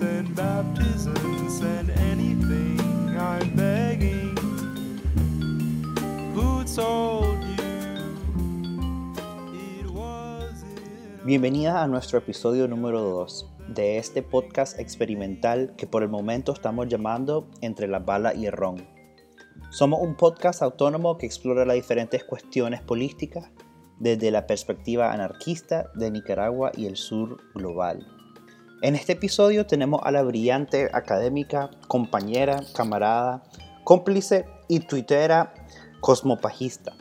baptism, send anything. I'm begging. Who told you? Bienvenidas a nuestro episodio número 2 de este podcast experimental que por el momento estamos llamando Entre la bala y el ron. Somos un podcast autónomo que explora las diferentes cuestiones políticas desde la perspectiva anarquista de Nicaragua y el sur global. En este episodio tenemos a la brillante académica, compañera, camarada, cómplice y tuitera cosmopagista.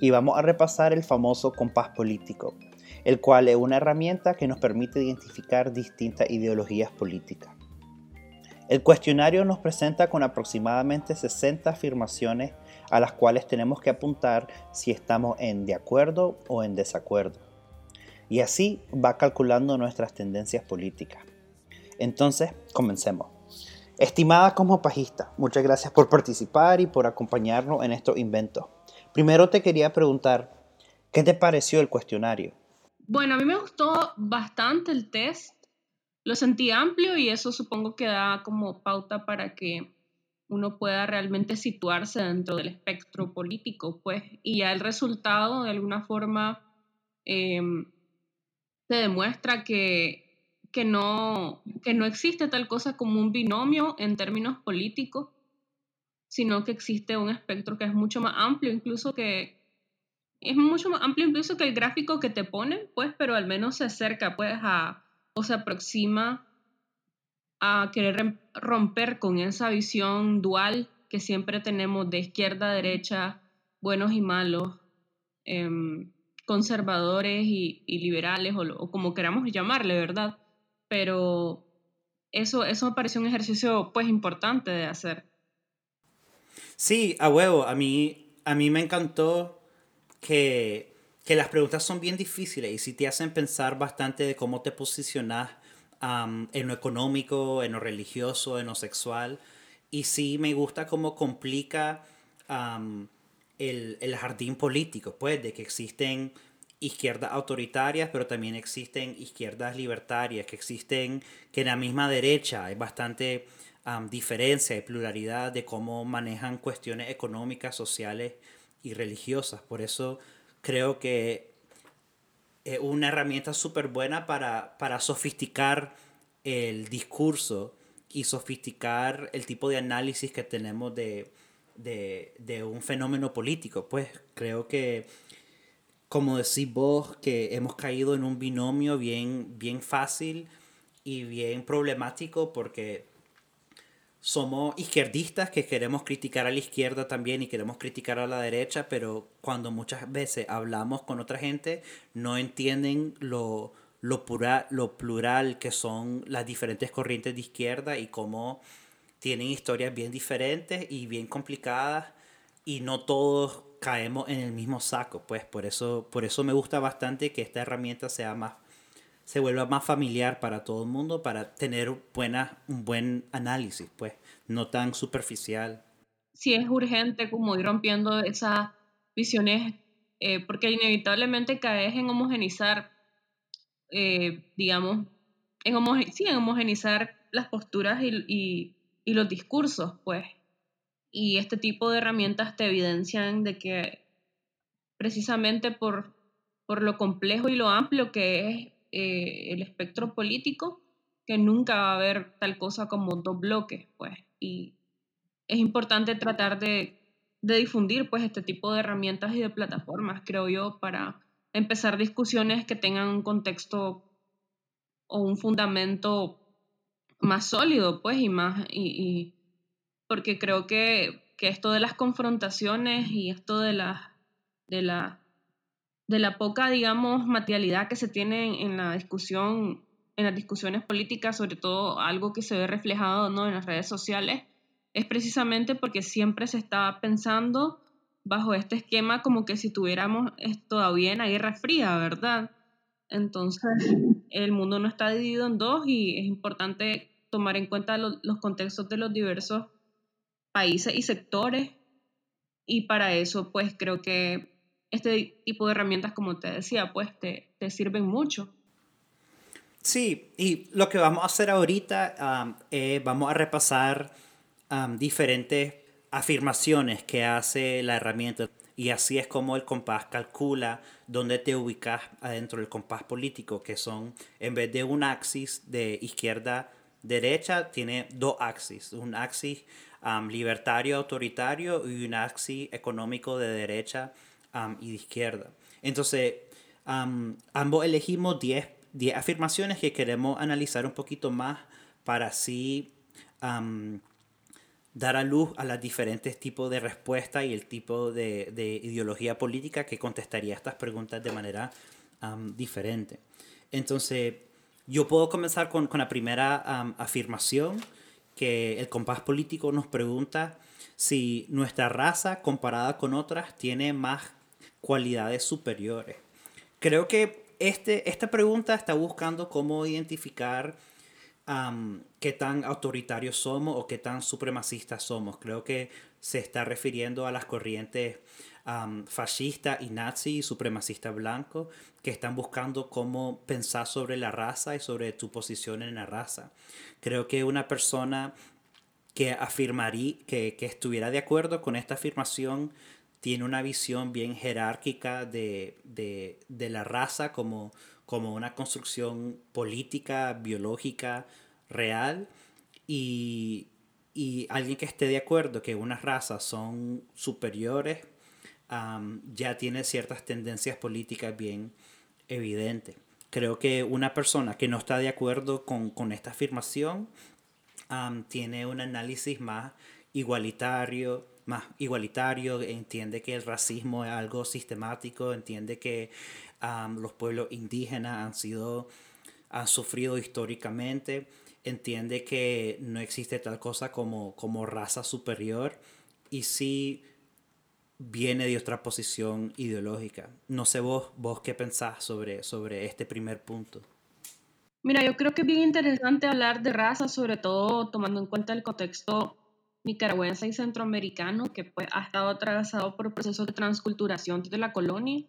Y vamos a repasar el famoso compás político, el cual es una herramienta que nos permite identificar distintas ideologías políticas. El cuestionario nos presenta con aproximadamente 60 afirmaciones a las cuales tenemos que apuntar si estamos en de acuerdo o en desacuerdo. Y así va calculando nuestras tendencias políticas. Entonces, comencemos. Estimada cosmopagista, muchas gracias por participar y por acompañarnos en estos inventos. Primero te quería preguntar, ¿qué te pareció el cuestionario? Bueno, a mí me gustó bastante el test. Lo sentí amplio y eso supongo que da como pauta para que uno pueda realmente situarse dentro del espectro político, pues, y ya el resultado de alguna forma em, se demuestra que, que, no, que no existe tal cosa como un binomio en términos políticos, sino que existe un espectro que es mucho más amplio, incluso que es mucho más amplio incluso que el gráfico que te ponen, pues, pero al menos se acerca, pues, a, o se aproxima a querer romper con esa visión dual que siempre tenemos de izquierda a derecha, buenos y malos, em, conservadores y, liberales, o, como queramos llamarle, ¿verdad? Pero eso, eso me pareció un ejercicio pues importante de hacer. Sí, a huevo, a mí, a mí me encantó que, que las preguntas son bien difíciles y si te hacen pensar bastante de cómo te posicionas en lo económico, en lo religioso, en lo sexual. Y sí me gusta cómo complica el, el, jardín político, pues, de que existen izquierdas autoritarias, pero también existen izquierdas libertarias, que existen, que en la misma derecha hay bastante diferencia y pluralidad de cómo manejan cuestiones económicas, sociales y religiosas. Por eso creo que es una herramienta súper buena para, para sofisticar el discurso y sofisticar el tipo de análisis que tenemos de, de, de, un fenómeno político. Pues creo que, como decís vos, que hemos caído en un binomio bien, bien fácil y bien problemático porque somos izquierdistas que queremos criticar a la izquierda también y queremos criticar a la derecha, pero cuando muchas veces hablamos con otra gente no entienden lo, lo, lo plural que son las diferentes corrientes de izquierda y cómo tienen historias bien diferentes y bien complicadas y no todos caemos en el mismo saco, pues por eso, por eso me gusta bastante que esta herramienta sea más se vuelva más familiar para todo el mundo para tener buena, un buen análisis, pues, no tan superficial. Sí, es urgente como ir rompiendo esas visiones, eh, porque inevitablemente caes en homogenizar, eh, digamos, en, sí, en homogenizar las posturas y, y, y los discursos, pues. Y este tipo de herramientas te evidencian de que precisamente por, por lo complejo y lo amplio que es eh, el espectro político, que nunca va a haber tal cosa como dos bloques, pues, y es importante tratar de, de difundir, pues, este tipo de herramientas y de plataformas, creo yo, para empezar discusiones que tengan un contexto o un fundamento más sólido, pues, y más, y, y porque creo que, que, esto de las confrontaciones y esto de la, de la de la poca, digamos, materialidad que se tiene en la discusión, en las discusiones políticas, sobre todo algo que se ve reflejado ¿no? en las redes sociales, es precisamente porque siempre se está pensando bajo este esquema como que si tuviéramos todavía en la Guerra Fría, ¿verdad? Entonces, el mundo no está dividido en dos y es importante tomar en cuenta los contextos de los diversos países y sectores. Y para eso, pues creo que este tipo de herramientas, como te decía, pues te, te sirven mucho. Sí, y lo que vamos a hacer ahorita um, vamos a repasar diferentes afirmaciones que hace la herramienta y así es como el compás calcula dónde te ubicas adentro del compás político, que son en vez de un axis de izquierda derecha tiene dos axis, un axis libertario autoritario y un axis económico de derecha y de izquierda. Entonces, ambos elegimos 10 10 afirmaciones que queremos analizar un poquito más para así dar a luz a los diferentes tipos de respuestas y el tipo de, de, ideología política que contestaría estas preguntas de manera diferente. Entonces, yo puedo comenzar con, con la primera afirmación, que el compás político nos pregunta si nuestra raza comparada con otras tiene más cualidades superiores. Creo que este, esta pregunta está buscando cómo identificar um, qué tan autoritarios somos o qué tan supremacistas somos. Creo que se está refiriendo a las corrientes um, fascista y nazi y supremacista blanco que están buscando cómo pensar sobre la raza y sobre tu posición en la raza. Creo que una persona que afirmaría, que, que estuviera de acuerdo con esta afirmación tiene una visión bien jerárquica de, de, de la raza como, como una construcción política, biológica, real, y, y alguien que esté de acuerdo que unas razas son superiores, ya tiene ciertas tendencias políticas bien evidentes. Creo que una persona que no está de acuerdo con, con esta afirmación tiene un análisis más igualitario, más igualitario, entiende que el racismo es algo sistemático, entiende que um, los pueblos indígenas han sido, han sufrido históricamente, entiende que no existe tal cosa como, como raza superior y sí viene de otra posición ideológica. No sé vos, vos qué pensás sobre, sobre este primer punto. Mira, yo creo que es bien interesante hablar de raza, sobre todo tomando en cuenta el contexto nicaragüense y centroamericano que pues, ha estado atravesado por procesos de transculturación desde la colonia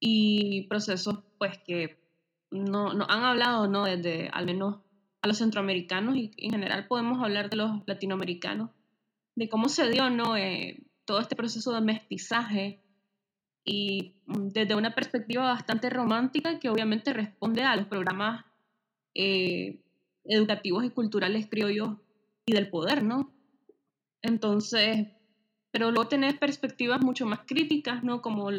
y procesos pues que no, no han hablado no desde al menos a los centroamericanos y en general podemos hablar de los latinoamericanos de cómo se dio no eh, todo este proceso de mestizaje y mm, desde una perspectiva bastante romántica que obviamente responde a los programas eh, educativos y culturales criollos y del poder, ¿no? Entonces, pero luego tenés perspectivas mucho más críticas, ¿no? Como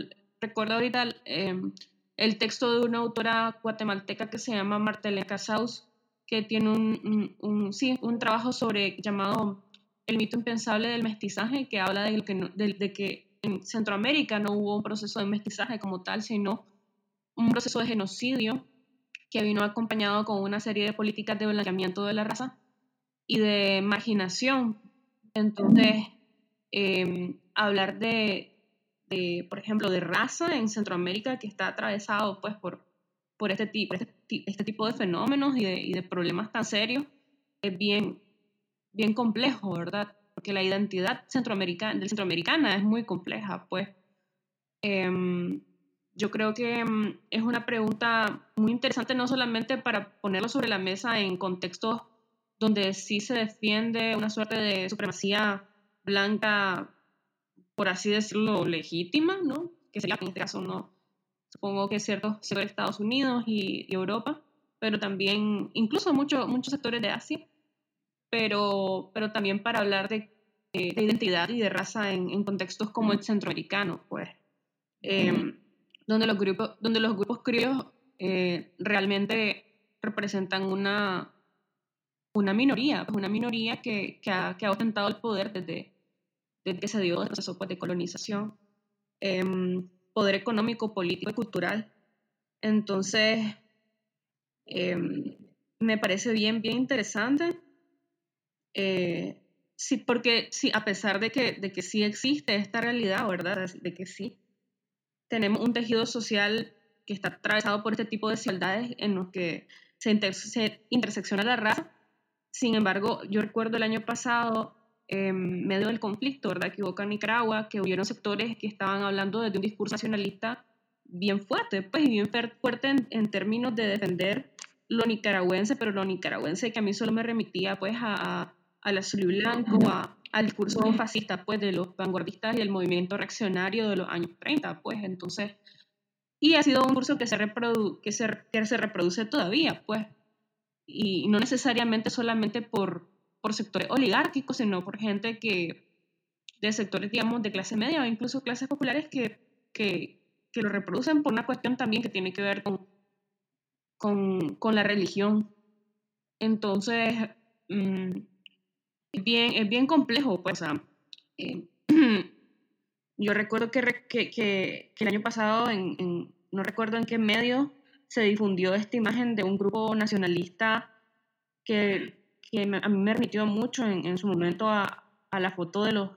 recuerdo ahorita em, el texto de una autora guatemalteca que se llama Martelena Casaus, que tiene un, sí, un trabajo sobre llamado El mito impensable del mestizaje, que habla de que, de, de que en Centroamérica no hubo un proceso de mestizaje como tal, sino un proceso de genocidio que vino acompañado con una serie de políticas de blanqueamiento de la raza y de marginación. Entonces, em, hablar de, de, por ejemplo, de raza en Centroamérica que está atravesado pues, por, por este, tipo, este, este tipo de fenómenos y de, y de, problemas tan serios es bien, bien complejo, ¿verdad? Porque la identidad centroamericana, del centroamericana es muy compleja, pues. Eh, yo creo que em, es una pregunta muy interesante, no solamente para ponerlo sobre la mesa en contextos donde sí se defiende una suerte de supremacía blanca, por así decirlo, legítima, ¿no? Que sería en este caso no, supongo que ciertos sectores de Estados Unidos y, Europa, pero también incluso muchos muchos sectores de Asia, pero, pero también para hablar de, de identidad y de raza en, en, contextos como el centroamericano, pues, eh, donde, los grupos, donde los grupos criollos eh, realmente representan una una minoría, pues una minoría que, que, ha, que ha ostentado el poder desde, desde que se dio el proceso pues, de colonización, eh, poder económico, político y cultural. Entonces, eh, me parece bien, bien interesante. Eh, sí, porque sí, a pesar de que, de que sí existe esta realidad, ¿verdad? De que sí, tenemos un tejido social que está atravesado por este tipo de desigualdades en los que se, inter se intersecciona la raza sin embargo, yo recuerdo el año pasado, en medio del conflicto, ¿verdad? Que hubo en Nicaragua, que hubieron sectores que estaban hablando de un discurso nacionalista bien fuerte, pues bien fuerte en, en términos de defender lo nicaragüense, pero lo nicaragüense que a mí solo me remitía pues a, al azul y blanco, a, al discurso fascista pues de los vanguardistas y el movimiento reaccionario de los años 30, pues entonces, y ha sido un curso que se, reprodu que se, que se reproduce todavía, pues, y no necesariamente solamente por, por sectores oligárquicos, sino por gente que, de sectores, digamos, de clase media o incluso clases populares que, que, que lo reproducen por una cuestión también que tiene que ver con, con, con la religión. Entonces, mm, es, bien, es bien complejo, pues. Eh, yo recuerdo que, que, que, el año pasado, en, en, no recuerdo en qué medio, se difundió esta imagen de un grupo nacionalista que, que a mí me remitió mucho en, en su momento a, a, la foto de, los,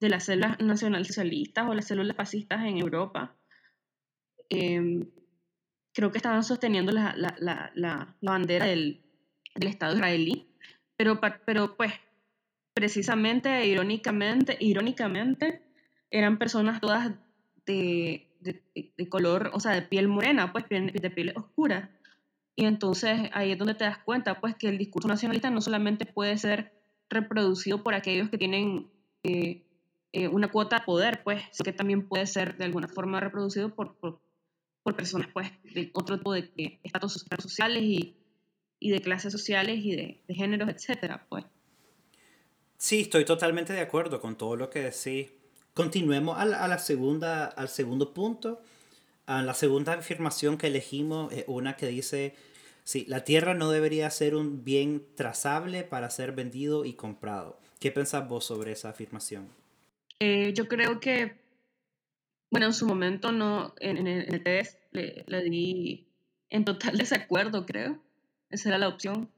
de las células nacionalsocialistas o las células fascistas en Europa. Eh, creo que estaban sosteniendo la, la, la, la bandera del, del, Estado israelí, pero, pero pues precisamente, irónicamente, irónicamente, eran personas todas de, de, de color, o sea, de piel morena, pues de piel oscura. Y entonces ahí es donde te das cuenta, pues, que el discurso nacionalista no solamente puede ser reproducido por aquellos que tienen eh, eh, una cuota de poder, pues, sino que también puede ser de alguna forma reproducido por, por, personas pues de otro tipo de, de estatus sociales y, y, de clases sociales y de, de, géneros, etcétera, pues. Sí, estoy totalmente de acuerdo con todo lo que decís. Continuemos a la, a la segunda, al segundo punto. A la segunda afirmación que elegimos es una que dice, sí, la tierra no debería ser un bien trazable para ser vendido y comprado. ¿Qué pensás vos sobre esa afirmación? Eh, yo creo que, bueno, en su momento no, en, el test le, le di en total desacuerdo, creo. Esa era la opción.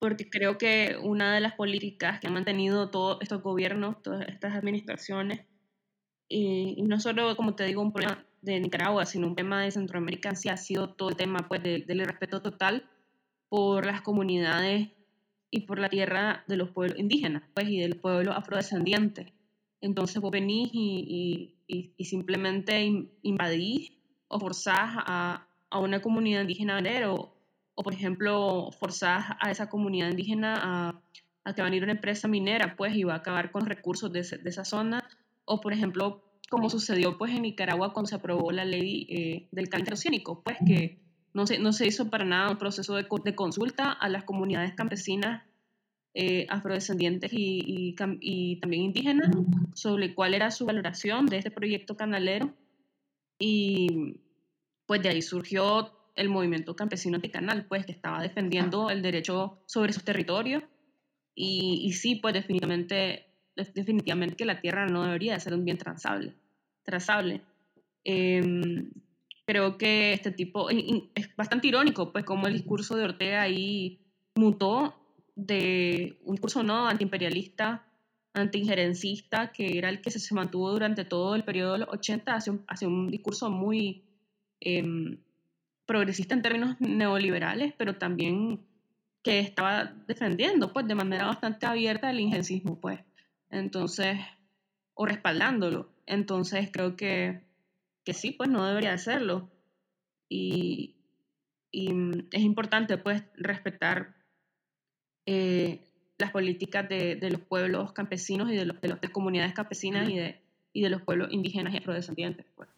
Porque creo que una de las políticas que han mantenido todos estos gobiernos, todas estas administraciones, y, no solo, como te digo, un problema de Nicaragua, sino un tema de Centroamérica, sí ha sido todo el tema pues, de, del respeto total por las comunidades y por la tierra de los pueblos indígenas pues, y del pueblo afrodescendiente. Entonces vos venís y, y, y simplemente invadís o forzás a, a una comunidad indígena a vender o, o, por ejemplo, forzás a esa comunidad indígena a, a que va a ir una empresa minera, pues, y va a acabar con los recursos de esa zona, o, por ejemplo, como sucedió, pues, en Nicaragua cuando se aprobó la ley eh, del cáncer oceánico, pues, que no se, no se hizo para nada un proceso de, de consulta a las comunidades campesinas eh, afrodescendientes y, y, y, también indígenas sobre cuál era su valoración de este proyecto canalero. Y pues de ahí surgió el movimiento campesino anticanal, pues que estaba defendiendo el derecho sobre sus territorios y, y sí, pues definitivamente, definitivamente que la tierra no debería ser un bien transable. trazable. Eh, creo que este tipo, es bastante irónico, pues como el discurso de Ortega ahí mutó de un discurso no antiimperialista antiinjerencista, que era el que se mantuvo durante todo el periodo de los 80, hacia un, discurso muy eh, progresista en términos neoliberales, pero también que estaba defendiendo pues de manera bastante abierta el injerencismo, pues. Entonces, o respaldándolo. Entonces, creo que, que sí, pues no debería hacerlo. Y, y es importante, pues, respetar eh, las políticas de, de, los pueblos campesinos y de, los, de, de comunidades campesinas y de, y de los pueblos indígenas y afrodescendientes. Pues.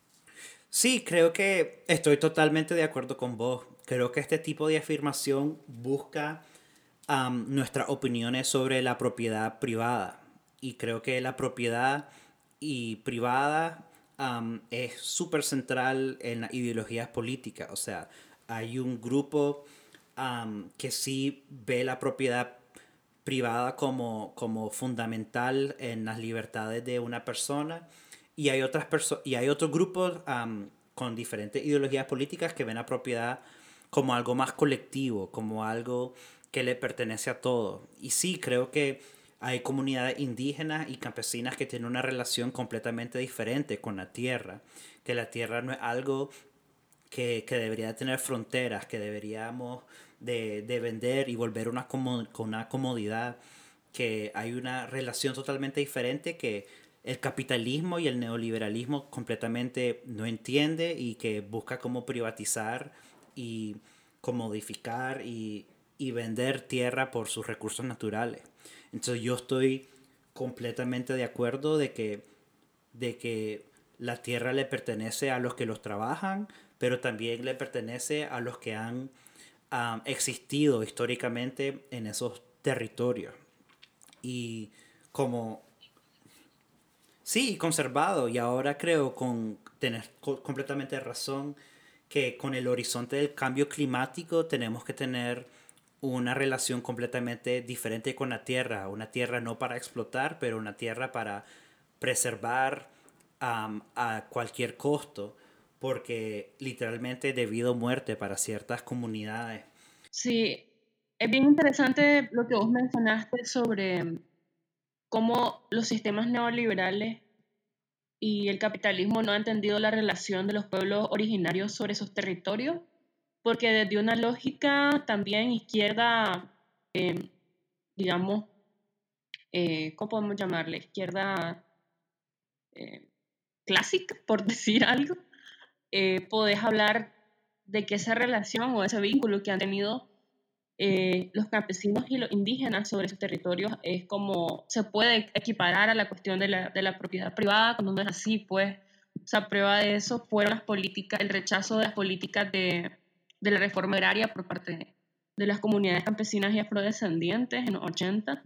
Sí, creo que estoy totalmente de acuerdo con vos. Creo que este tipo de afirmación busca um, nuestras opiniones sobre la propiedad privada. Y creo que la propiedad y privada um, es súper central en las ideologías políticas. O sea, hay un grupo um, que sí ve la propiedad privada como, como fundamental en las libertades de una persona y hay otras personas y hay otros grupos um, con diferentes ideologías políticas que ven la propiedad como algo más colectivo, como algo que le pertenece a todos. Y sí, creo que hay comunidades indígenas y campesinas que tienen una relación completamente diferente con la tierra, que la tierra no es algo que, que debería tener fronteras, que deberíamos de, de vender y volver una con una comodidad, que hay una relación totalmente diferente que el capitalismo y el neoliberalismo completamente no entiende y que busca cómo privatizar y comodificar y, y vender tierra por sus recursos naturales. Entonces yo estoy completamente de acuerdo de que, de que la tierra le pertenece a los que los trabajan, pero también le pertenece a los que han existido históricamente en esos territorios. Y como... Sí, conservado. Y ahora creo con tener co- completamente razón que con el horizonte del cambio climático tenemos que tener una relación completamente diferente con la tierra. Una tierra no para explotar, pero una tierra para preservar am, a cualquier costo. Porque literalmente debido a muerte para ciertas comunidades. Sí, es bien interesante lo que vos mencionaste sobre cómo los sistemas neoliberales y el capitalismo no han entendido la relación de los pueblos originarios sobre esos territorios, porque desde una lógica también izquierda, eh, digamos, eh, ¿cómo podemos llamarle? Izquierda eh, clásica, por decir algo, eh, podés hablar de que esa relación o ese vínculo que han tenido eh, los campesinos y los indígenas sobre sus territorios es como se puede equiparar a la cuestión de la, de la propiedad privada, cuando no es así, pues, o sea, prueba de eso fueron las políticas, el rechazo de las políticas de, de la reforma agraria por parte de, las comunidades campesinas y afrodescendientes en los 80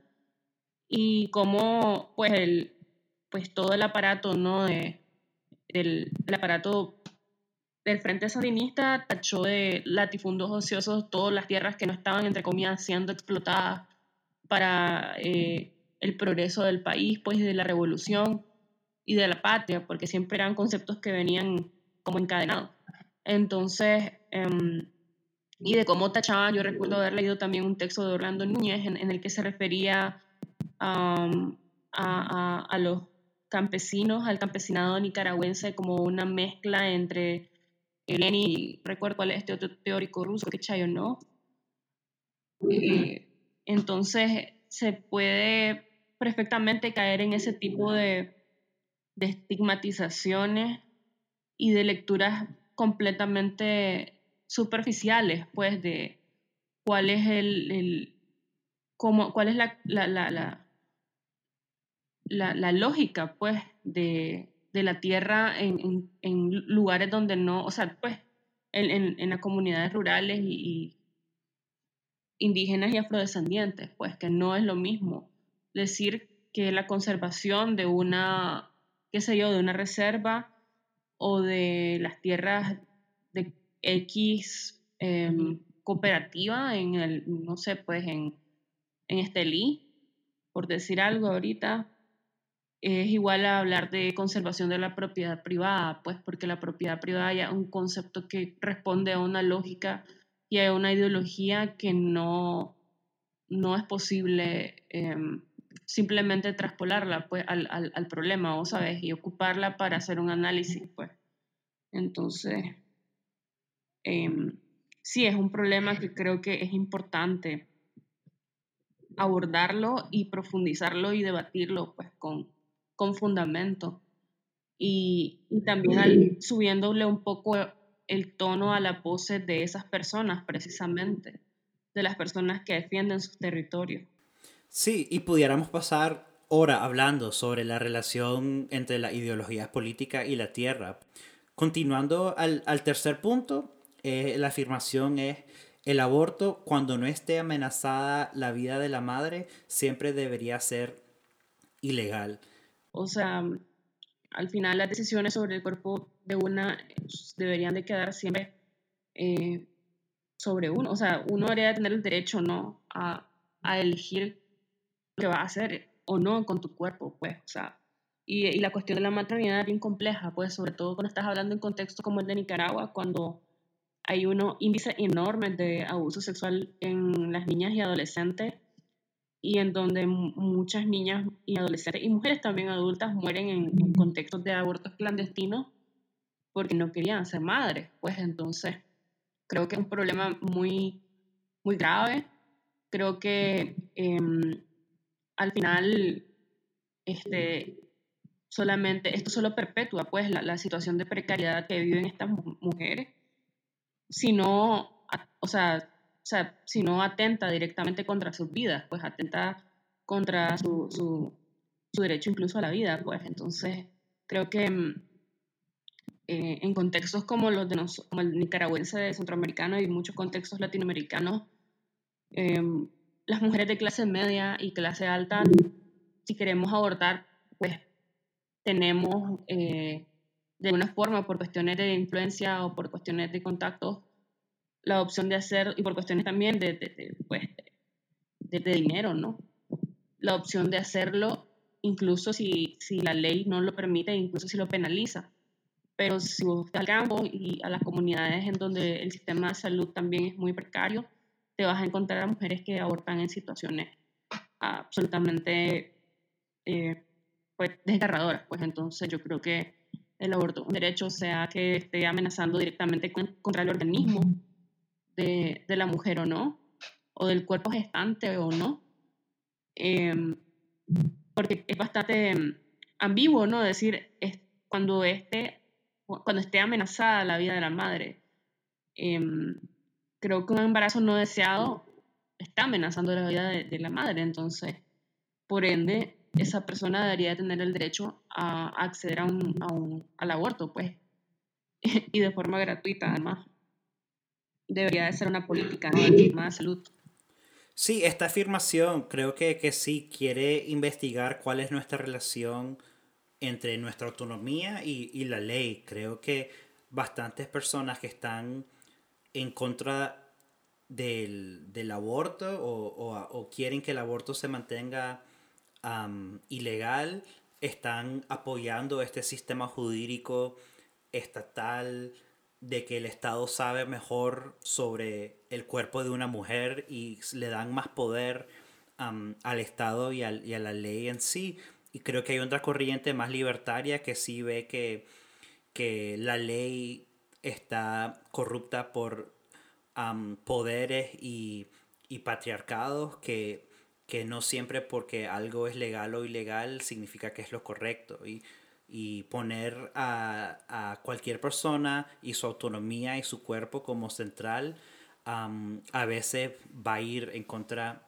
y cómo, pues, el, pues todo el aparato, ¿no? De, del, el aparato del Frente Sandinista tachó de latifundos ociosos todas las tierras que no estaban, entre comillas, siendo explotadas para eh, el progreso del país, pues, de la revolución y de la patria, porque siempre eran conceptos que venían como encadenados. Entonces, em, y de cómo tachaban, yo recuerdo haber leído también un texto de Orlando Núñez en, en el que se refería a, a, a los campesinos, al campesinado nicaragüense como una mezcla entre Lenin, recuerdo cuál es este otro teórico ruso, que Chayo no. Eh, entonces se puede perfectamente caer en ese tipo de, de estigmatizaciones y de lecturas completamente superficiales, pues, de cuál es el, el cómo, cuál es la, la, la, la, lógica, pues, de, de la tierra en, en, lugares donde no, o sea, pues, en, en, las comunidades rurales y, y, indígenas y afrodescendientes, pues, que no es lo mismo decir que la conservación de una, qué sé yo, de una reserva o de las tierras de X eh, cooperativa en el, no sé, pues, en, en Estelí, por decir algo ahorita, es igual a hablar de conservación de la propiedad privada, pues porque la propiedad privada ya es un concepto que responde a una lógica y a una ideología que no, no es posible eh, simplemente traspolarla pues, al, al, al, problema, ¿o sabes? Y ocuparla para hacer un análisis, pues. Entonces, eh, sí, es un problema que creo que es importante abordarlo y profundizarlo y debatirlo, pues, con, con fundamento. Y, y también al, subiéndole un poco el tono a la pose de esas personas, precisamente, de las personas que defienden sus territorios. Sí, y pudiéramos pasar hora hablando sobre la relación entre la ideología política y la tierra. Continuando al, al tercer punto, eh, la afirmación es el aborto, cuando no esté amenazada la vida de la madre, siempre debería ser ilegal. O sea, al final las decisiones sobre el cuerpo de una deberían de quedar siempre eh, sobre uno. O sea, uno debería tener el derecho no a, a elegir lo que va a hacer o no con tu cuerpo, pues. O sea, y, y, la cuestión de la maternidad es bien compleja, pues, sobre todo cuando estás hablando en contextos como el de Nicaragua, cuando hay unos índices enormes de abuso sexual en las niñas y adolescentes y en donde muchas niñas y adolescentes y mujeres también adultas mueren en, en, contextos de abortos clandestinos porque no querían ser madres. Pues entonces creo que es un problema muy, muy grave. Creo que eh, al final este, solamente, esto solo perpetúa pues la, la situación de precariedad que viven estas mujeres si no o sea, o sea, si no atenta directamente contra sus vidas, pues atenta contra su, su, su derecho incluso a la vida, pues. Entonces creo que mm, eh, en contextos como los de nos- como el nicaragüense, centroamericano y muchos contextos latinoamericanos, em, las mujeres de clase media y clase alta, si queremos abortar, pues tenemos eh, de alguna forma por cuestiones de influencia o por cuestiones de contactos la opción de hacer y por cuestiones también de, de- de, pues, de, dinero, ¿no? La opción de hacerlo incluso si, si la ley no lo permite, incluso si lo penaliza. Pero si vos al campo y a las comunidades en donde el sistema de salud también es muy precario, te vas a encontrar a mujeres que abortan en situaciones absolutamente eh, pues, desgarradoras. Pues entonces yo creo que el aborto un derecho, sea que esté amenazando directamente con- contra el organismo de, de la mujer o no, o del cuerpo gestante o no. Em, porque es bastante em, ambiguo, ¿no? Decir, es, cuando, esté, cuando esté amenazada la vida de la madre, em, creo que un embarazo no deseado está amenazando la vida de, de la madre, entonces, por ende, esa persona debería tener el derecho a, acceder a un, a un- al aborto, pues, y de forma gratuita, además. Debería de ser una política ¿no? de salud. Sí, esta afirmación creo que, que sí quiere investigar cuál es nuestra relación entre nuestra autonomía y, y la ley. Creo que bastantes personas que están en contra del, del aborto o, o- o quieren que el aborto se mantenga ilegal están apoyando este sistema jurídico estatal de que el Estado sabe mejor sobre el cuerpo de una mujer y le dan más poder al Estado y, al- y a la ley en sí. Y creo que hay otra corriente más libertaria que sí ve que, que la ley está corrupta por poderes y, y patriarcados que, que no siempre porque algo es legal o ilegal significa que es lo correcto. Y, y poner a, a cualquier persona y su autonomía y su cuerpo como central a veces va a ir en contra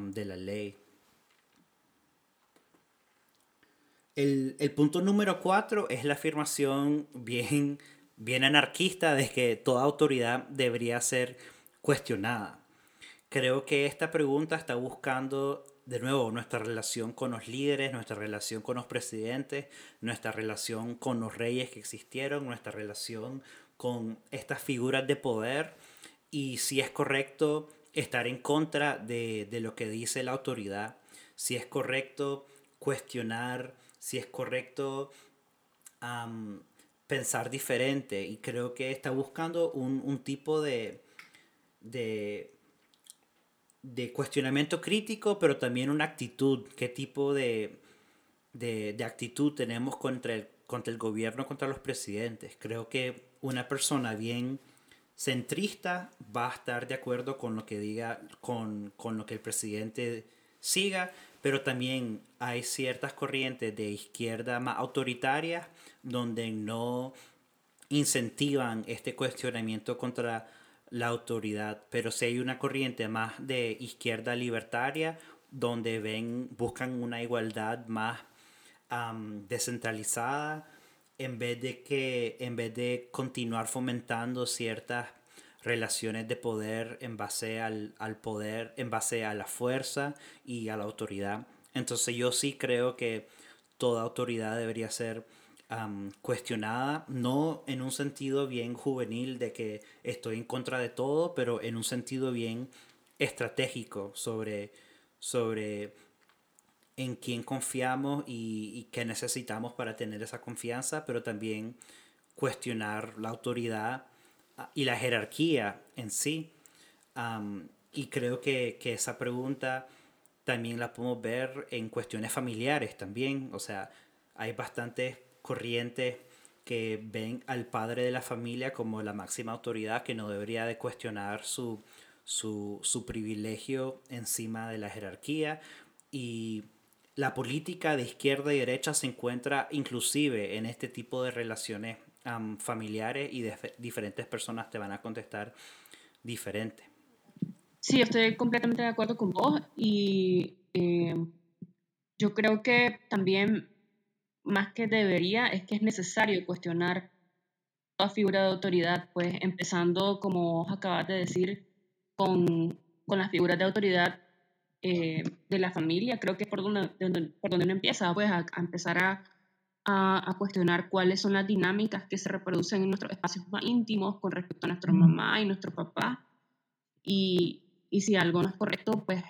de la ley. El, el punto número cuatro es la afirmación bien, bien anarquista de que toda autoridad debería ser cuestionada. Creo que esta pregunta está buscando de nuevo nuestra relación con los líderes, nuestra relación con los presidentes, nuestra relación con los reyes que existieron, nuestra relación con estas figuras de poder. Y si es correcto estar en contra de, de lo que dice la autoridad, si es correcto cuestionar, si es correcto pensar diferente. Y creo que está buscando un, un tipo de, de, de cuestionamiento crítico, pero también una actitud, qué tipo de, de, de actitud tenemos contra el, contra el gobierno, contra los presidentes. Creo que una persona bien centrista va a estar de acuerdo con lo que diga, con, con lo que el presidente siga, pero también hay ciertas corrientes de izquierda más autoritarias donde no incentivan este cuestionamiento contra la autoridad, pero si hay una corriente más de izquierda libertaria donde ven, buscan una igualdad más descentralizada en vez de que en vez de continuar fomentando ciertas relaciones de poder en base al, al poder, en base a la fuerza y a la autoridad. Entonces yo sí creo que toda autoridad debería ser cuestionada, no en un sentido bien juvenil de que estoy en contra de todo, pero en un sentido bien estratégico sobre, sobre en quién confiamos y, y qué necesitamos para tener esa confianza, pero también cuestionar la autoridad y la jerarquía en sí. Y creo que, que esa pregunta también la podemos ver en cuestiones familiares también. O sea, hay bastantes corrientes que ven al padre de la familia como la máxima autoridad que no debería de cuestionar su, su, su privilegio encima de la jerarquía. Y la política de izquierda y derecha se encuentra inclusive en este tipo de relaciones am, familiares y de diferentes personas te van a contestar diferente. Sí, estoy completamente de acuerdo con vos y eh, yo creo que también más que debería es que es necesario cuestionar toda figura de autoridad, pues empezando, como vos acabas de decir, con, con las figuras de autoridad eh, de la familia, creo que es por donde, de donde- por donde uno empieza, pues a, a empezar a, a, a cuestionar cuáles son las dinámicas que se reproducen en nuestros espacios más íntimos con respecto a nuestra mamá y nuestro papá. Y, y si algo no es correcto, pues,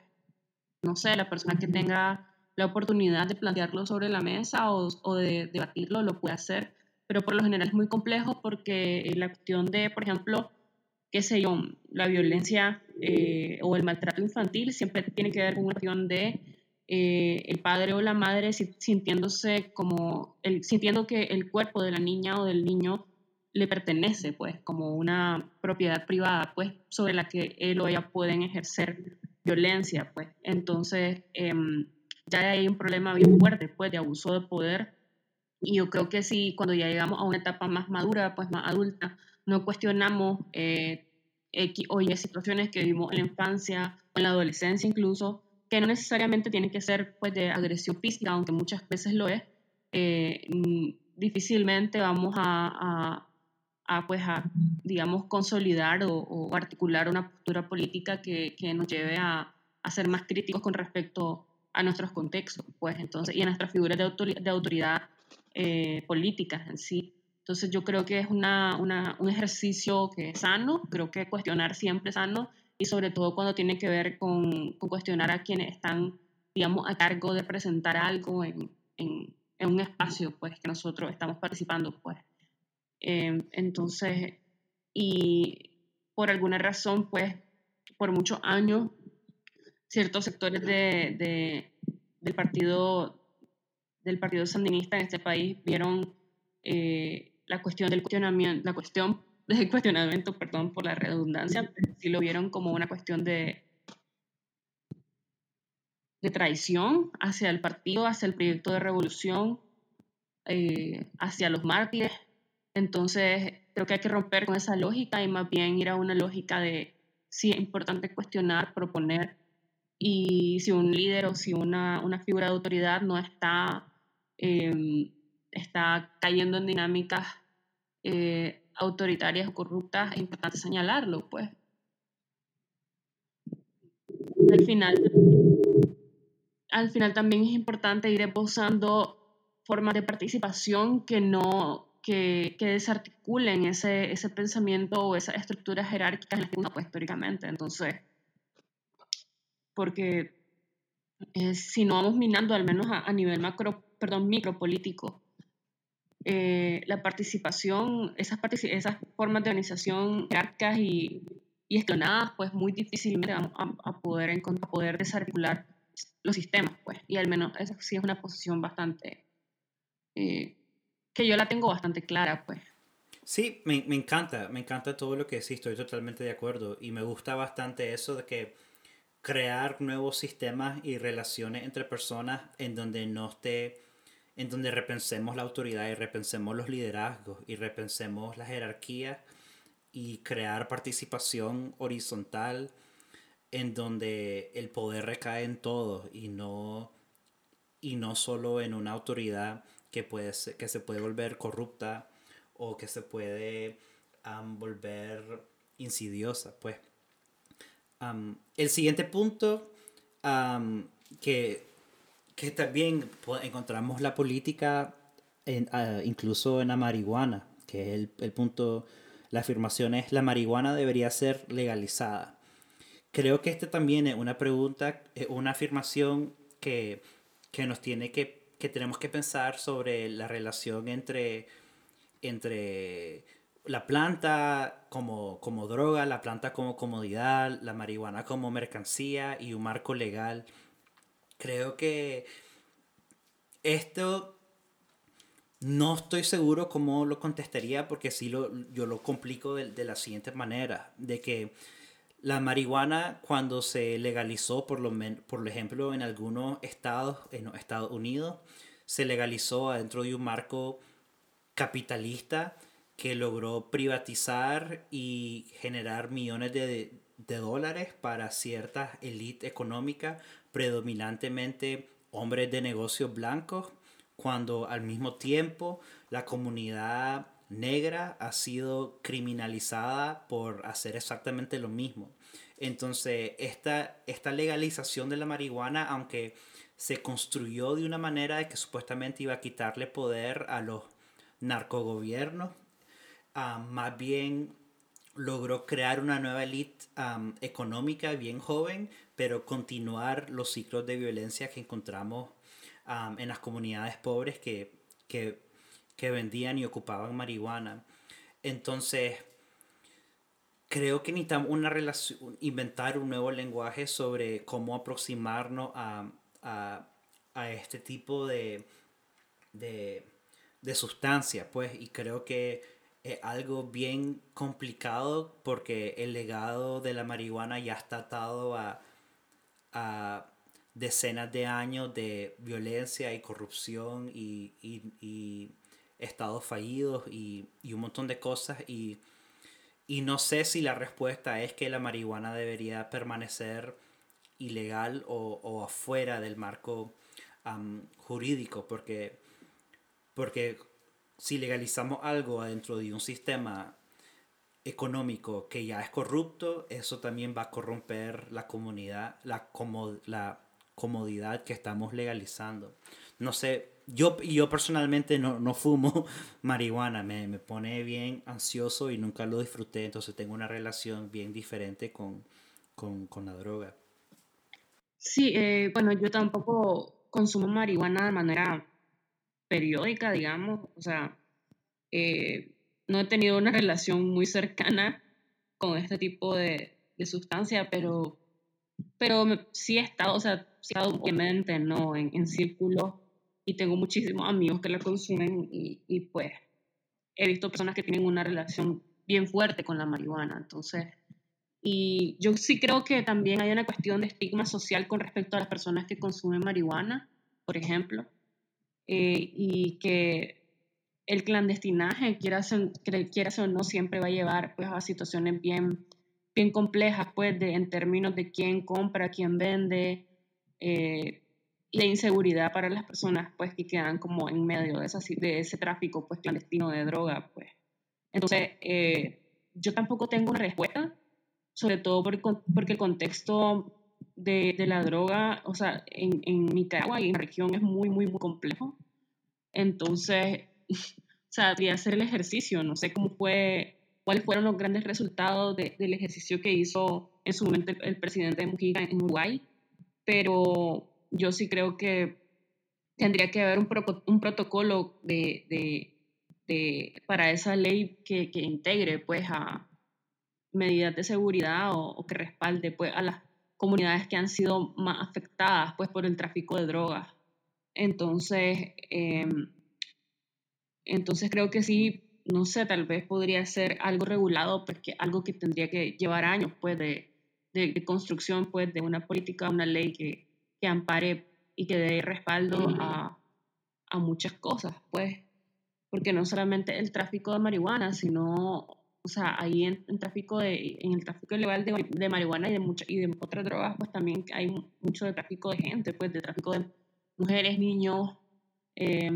no sé, la persona que tenga la oportunidad de plantearlo sobre la mesa o, o de debatirlo lo puede hacer, pero por lo general es muy complejo porque la cuestión de, por ejemplo, qué sé yo, la violencia eh, o el maltrato infantil siempre tiene que ver con una cuestión de eh, el padre o la madre si- sintiéndose como, el, sintiendo que el cuerpo de la niña o del niño le pertenece, pues, como una propiedad privada, pues, sobre la que él o ella pueden ejercer violencia, pues. Entonces, em, ya hay un problema bien fuerte, pues, de abuso de poder. Y yo creo que si cuando ya llegamos a una etapa más madura, pues, más adulta, no cuestionamos eh, X o Y situaciones que vivimos en la infancia o en la adolescencia incluso, que no necesariamente tienen que ser, pues, de agresión física, aunque muchas veces lo es, eh, mm, difícilmente vamos a, a a, pues, a, digamos, consolidar o, o articular una postura política que, que nos lleve a, a, ser más críticos con respecto a nuestros contextos, pues, entonces, y a nuestras figuras de, autor, de autoridad eh, políticas en sí. Entonces, yo creo que es una, una, un ejercicio que es sano, creo que cuestionar siempre es sano, y sobre todo cuando tiene que ver con, con cuestionar a quienes están, digamos, a cargo de presentar algo en, en, en un espacio, pues, que nosotros estamos participando, pues. Eh, entonces, y por alguna razón, pues, por muchos años, ciertos sectores de, de, del partido del partido sandinista en este país vieron eh, la cuestión del cuestionamiento, la cuestión del cuestionamiento, perdón por la redundancia, sí lo vieron como una cuestión de de traición hacia el partido, hacia el proyecto de revolución, eh, hacia los mártires, entonces, creo que hay que romper con esa lógica y más bien ir a una lógica de sí es importante cuestionar, proponer, y si un líder o si una, una figura de autoridad no está, eh, está cayendo en dinámicas eh, autoritarias o corruptas, es importante señalarlo, pues. Al final, al final también es importante ir esbozando formas de participación que no que, que, desarticulen ese, ese pensamiento o esas estructuras jerárquicas en las que uno pues, históricamente. Entonces, porque eh, si no vamos minando, al menos a, a nivel macro, perdón, micropolítico, eh, la participación, esas, partici esas formas de organización jerárquicas y, y escalonadas, pues muy difícilmente vamos a, a poder poder desarticular los sistemas, pues, y al menos esa sí es una posición bastante... Eh, que yo la tengo bastante clara, pues. Sí, me, me, encanta, me encanta todo lo que decís, estoy totalmente de acuerdo y me gusta bastante eso de que crear nuevos sistemas y relaciones entre personas en donde no esté, en donde repensemos la autoridad y repensemos los liderazgos y repensemos la jerarquía y crear participación horizontal en donde el poder recae en todos y no, y no solo en una autoridad que, puede que se puede volver corrupta o que se puede volver insidiosa, pues. Um, el siguiente punto, um, que, que también encontramos la política en, uh, incluso en la marihuana, que es el, el punto, la afirmación es la marihuana debería ser legalizada. Creo que este también es una pregunta, una afirmación que, que nos tiene que que tenemos que pensar sobre la relación entre, entre la planta como, como droga, la planta como comodidad, la marihuana como mercancía y un marco legal. Creo que esto no estoy seguro cómo lo contestaría porque sí lo, yo lo complico de, de la siguiente manera, de que la marihuana cuando se legalizó, por, lo por ejemplo, en algunos estados, en Estados Unidos, se legalizó dentro de un marco capitalista que logró privatizar y generar millones de, de dólares para ciertas élites económicas, predominantemente hombres de negocios blancos, cuando al mismo tiempo la comunidad negra ha sido criminalizada por hacer exactamente lo mismo. Entonces, esta, esta legalización de la marihuana, aunque se construyó de una manera de que supuestamente iba a quitarle poder a los narcogobiernos, ah, más bien logró crear una nueva élite am, económica bien joven, pero continuar los ciclos de violencia que encontramos am, en las comunidades pobres que, que, que vendían y ocupaban marihuana. Entonces, creo que necesitamos una relación, inventar un nuevo lenguaje sobre cómo aproximarnos a, a, a este tipo de, de, de sustancia, pues, y creo que es algo bien complicado porque el legado de la marihuana ya está atado a, a decenas de años de violencia y corrupción y, y, y estados fallidos y, y un montón de cosas. Y, y no sé si la respuesta es que la marihuana debería permanecer ilegal o, o afuera del marco jurídico porque porque si legalizamos algo dentro de un sistema económico que ya es corrupto, eso también va a corromper la comunidad, la, como, la comodidad que estamos legalizando. No sé, yo, yo personalmente no, no fumo marihuana, me, me pone bien ansioso y nunca lo disfruté, entonces tengo una relación bien diferente con, con, con la droga. Sí, eh, bueno, yo tampoco consumo marihuana de manera periódica, digamos, o sea, eh, no he tenido una relación muy cercana con este tipo de, de sustancia, pero, pero sí he estado, o sea, sí he estado obviamente no en, en círculos y tengo muchísimos amigos que la consumen y, y pues he visto personas que tienen una relación bien fuerte con la marihuana, entonces, y yo sí creo que también hay una cuestión de estigma social con respecto a las personas que consumen marihuana, por ejemplo, eh, y que el clandestinaje, quieras o, quieras o no, siempre va a llevar pues, a situaciones bien, bien complejas, pues, de, en términos de quién compra, quién vende, eh, y de inseguridad para las personas pues, que quedan como en medio de, esa, de ese tráfico pues, clandestino de droga. Pues. Entonces, eh, yo tampoco tengo una respuesta, sobre todo por el con- porque el contexto de, de la droga, o sea, en, en Nicaragua y en la región es muy, muy, muy complejo. Entonces, o sea, debería hacer el ejercicio. No sé cómo fue, cuáles fueron los grandes resultados de- del ejercicio que hizo en su momento el, presidente Mujica en Uruguay, pero yo sí creo que tendría que haber un, proco- un protocolo de, de- de- para esa ley que, que integre pues a medidas de seguridad o, o que respalde pues a las comunidades que han sido más afectadas pues por el tráfico de drogas. Entonces, em, entonces creo que sí, no sé, tal vez podría ser algo regulado, pues que algo que tendría que llevar años, pues, de, de, de construcción, pues, de una política, una ley que, que ampare y que dé respaldo a, a muchas cosas, pues, porque no solamente el tráfico de marihuana, sino, o sea, ahí en, en tráfico de, en el tráfico ilegal de, marihuana y de, mucha, y de otras drogas, pues también hay mu- mucho de tráfico de gente, pues, de tráfico de mujeres, niños, eh,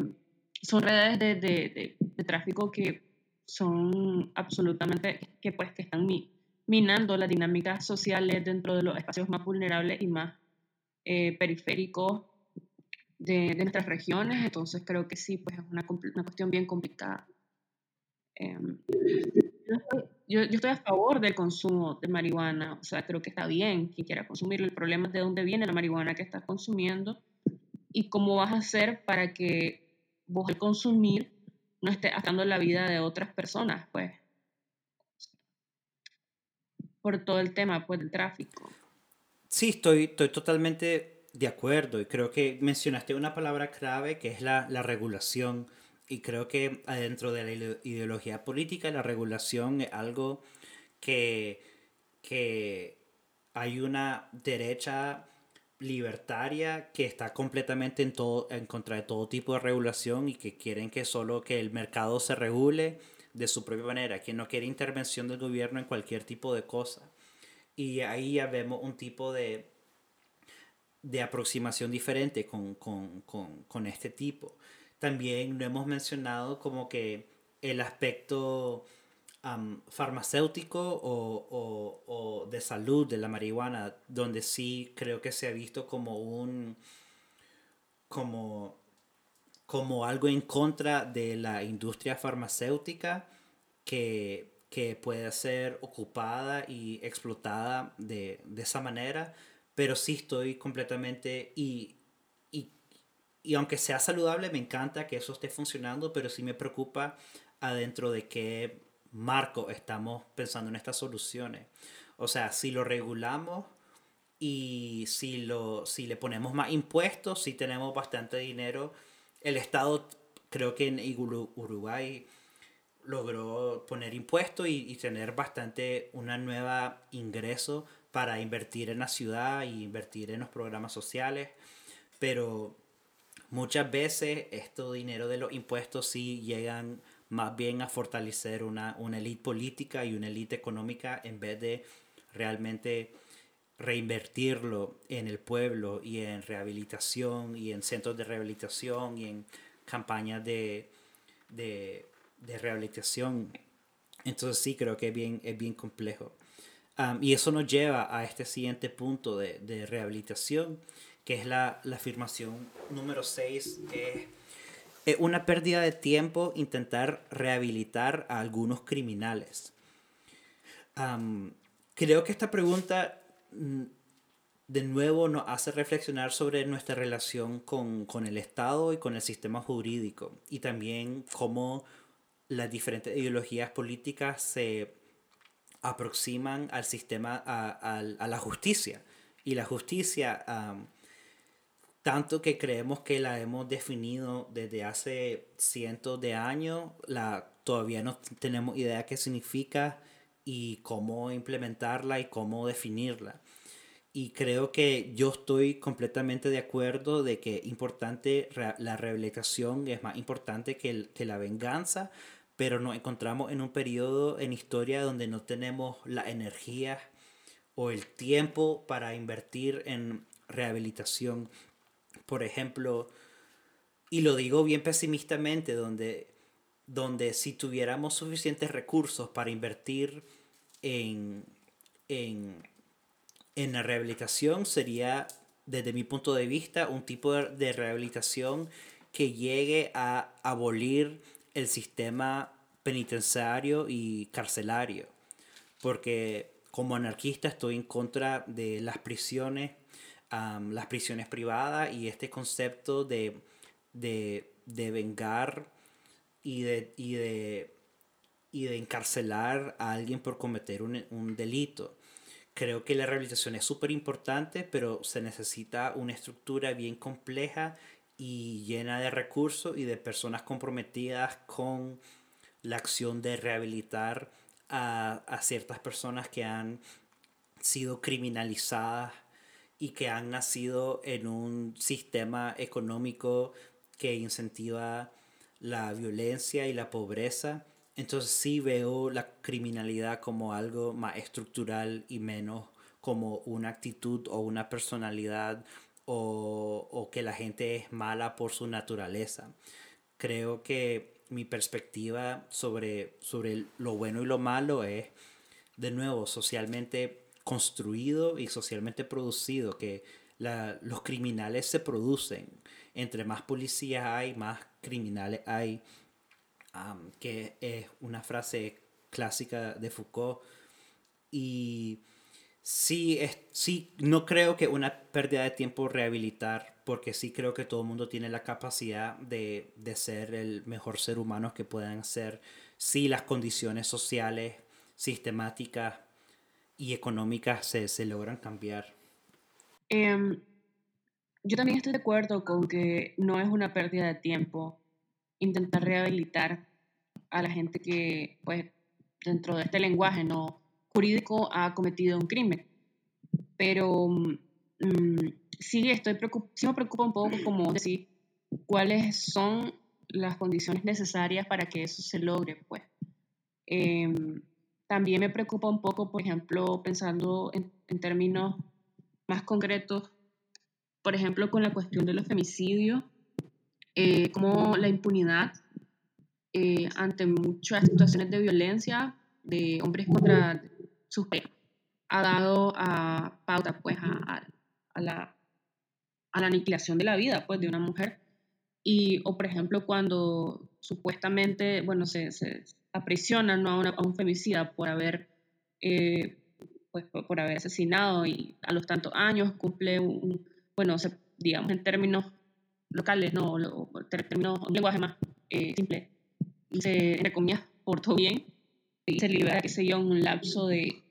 son redes de, de, de, tráfico que son absolutamente, que pues que están mi- minando las dinámicas sociales dentro de los espacios más vulnerables y más eh, periféricos de, de nuestras regiones, entonces creo que sí, pues es una, una cuestión bien complicada. Em, yo, yo estoy a favor del consumo de marihuana, o sea, creo que está bien quien quiera consumirlo, el problema es de dónde viene la marihuana que estás consumiendo y cómo vas a hacer para que vos al consumir no estés gastando la vida de otras personas, pues, por todo el tema, pues, del tráfico. Sí, estoy, estoy totalmente de acuerdo y creo que mencionaste una palabra clave que es la, la regulación y creo que adentro de la ide- ideología política la regulación es algo que, que hay una derecha libertaria que está completamente en, todo, en contra de todo tipo de regulación y que quieren que solo que el mercado se regule de su propia manera, que no quiere intervención del gobierno en cualquier tipo de cosa. Y ahí ya vemos un tipo de, de aproximación diferente con, con, con, con este tipo. También lo hemos mencionado como que el aspecto farmacéutico o, o- o de salud de la marihuana, donde sí creo que se ha visto como un como, como algo en contra de la industria farmacéutica que, que puede ser ocupada y explotada de, de esa manera, pero sí estoy completamente y, y aunque sea saludable, me encanta que eso esté funcionando, pero sí me preocupa adentro de qué marco estamos pensando en estas soluciones. O sea, si lo regulamos y si, lo, si le ponemos más impuestos, si tenemos bastante dinero, el Estado creo que en Uru- Uruguay logró poner impuestos y, y tener bastante una nueva ingreso para invertir en la ciudad y invertir en los programas sociales, pero muchas veces estos dinero de los impuestos sí llegan más bien a fortalecer una, una élite política y una élite económica en vez de realmente reinvertirlo en el pueblo y en rehabilitación y en centros de rehabilitación y en campañas de, de, de rehabilitación. Entonces sí creo que es bien, es bien complejo. Am, y eso nos lleva a este siguiente punto de, de rehabilitación, que es la, la afirmación número 6. es una pérdida de tiempo intentar rehabilitar a algunos criminales. Creo que esta pregunta mm, de nuevo nos hace reflexionar sobre nuestra relación con, con el Estado y con el sistema jurídico y también cómo las diferentes ideologías políticas se aproximan al sistema, a, al- a la justicia. Y la justicia, tanto que creemos que la hemos definido desde hace cientos de años, la, todavía no tenemos idea qué significa y cómo implementarla y cómo definirla. Y creo que yo estoy completamente de acuerdo de que importante la rehabilitación es más importante que, que la venganza, pero nos encontramos en un periodo en historia donde no tenemos la energía o el tiempo para invertir en rehabilitación. Por ejemplo, y lo digo bien pesimistamente, donde, donde si tuviéramos suficientes recursos para invertir en, en, en la rehabilitación, sería, desde mi punto de vista, un tipo de, de rehabilitación que llegue a abolir el sistema penitenciario y carcelario. Porque como anarquista estoy en contra de las prisiones, las prisiones privadas y este concepto de, de, de vengar y de, y de, y de encarcelar a alguien por cometer un, un delito. Creo que la rehabilitación es súper importante, pero se necesita una estructura bien compleja y llena de recursos y de personas comprometidas con la acción de rehabilitar a, a ciertas personas que han sido criminalizadas y que han nacido en un sistema económico que incentiva la violencia y la pobreza. Entonces sí veo la criminalidad como algo más estructural y menos como una actitud o una personalidad o, o que la gente es mala por su naturaleza. Creo que mi perspectiva sobre, sobre lo bueno y lo malo es, de nuevo, socialmente construido y socialmente producido, que los criminales se producen. Entre más policías hay, más criminales hay, que es una frase clásica de Foucault. Y sí, es, sí, no creo que una pérdida de tiempo rehabilitar, porque sí creo que todo el mundo tiene la capacidad de, de ser el mejor ser humano que puedan ser si las condiciones sociales, sistemáticas y económicas se, se logran cambiar. Em, yo también estoy de acuerdo con que no es una pérdida de tiempo intentar rehabilitar a la gente que, pues, dentro de este lenguaje no jurídico ha cometido un crimen. Pero mm, sí, estoy preocup- me preocupa un poco como decir cuáles son las condiciones necesarias para que eso se logre, pues. Em, también me preocupa un poco, por ejemplo, pensando en, en términos más concretos, por ejemplo, con la cuestión de los femicidios, eh, como la impunidad eh, ante muchas situaciones de violencia de hombres contra sus parejas ha dado a pauta pues a, a- la, a la aniquilación de la vida pues de una mujer. Y o por ejemplo cuando supuestamente bueno se, se aprisionan ¿no? a, una- a un femicida por haber eh, pues por, haber asesinado y a los tantos años cumple un, bueno se- digamos en términos locales no o términos un lenguaje más eh, simple se entre comillas portó bien y se libera qué sé yo un lapso de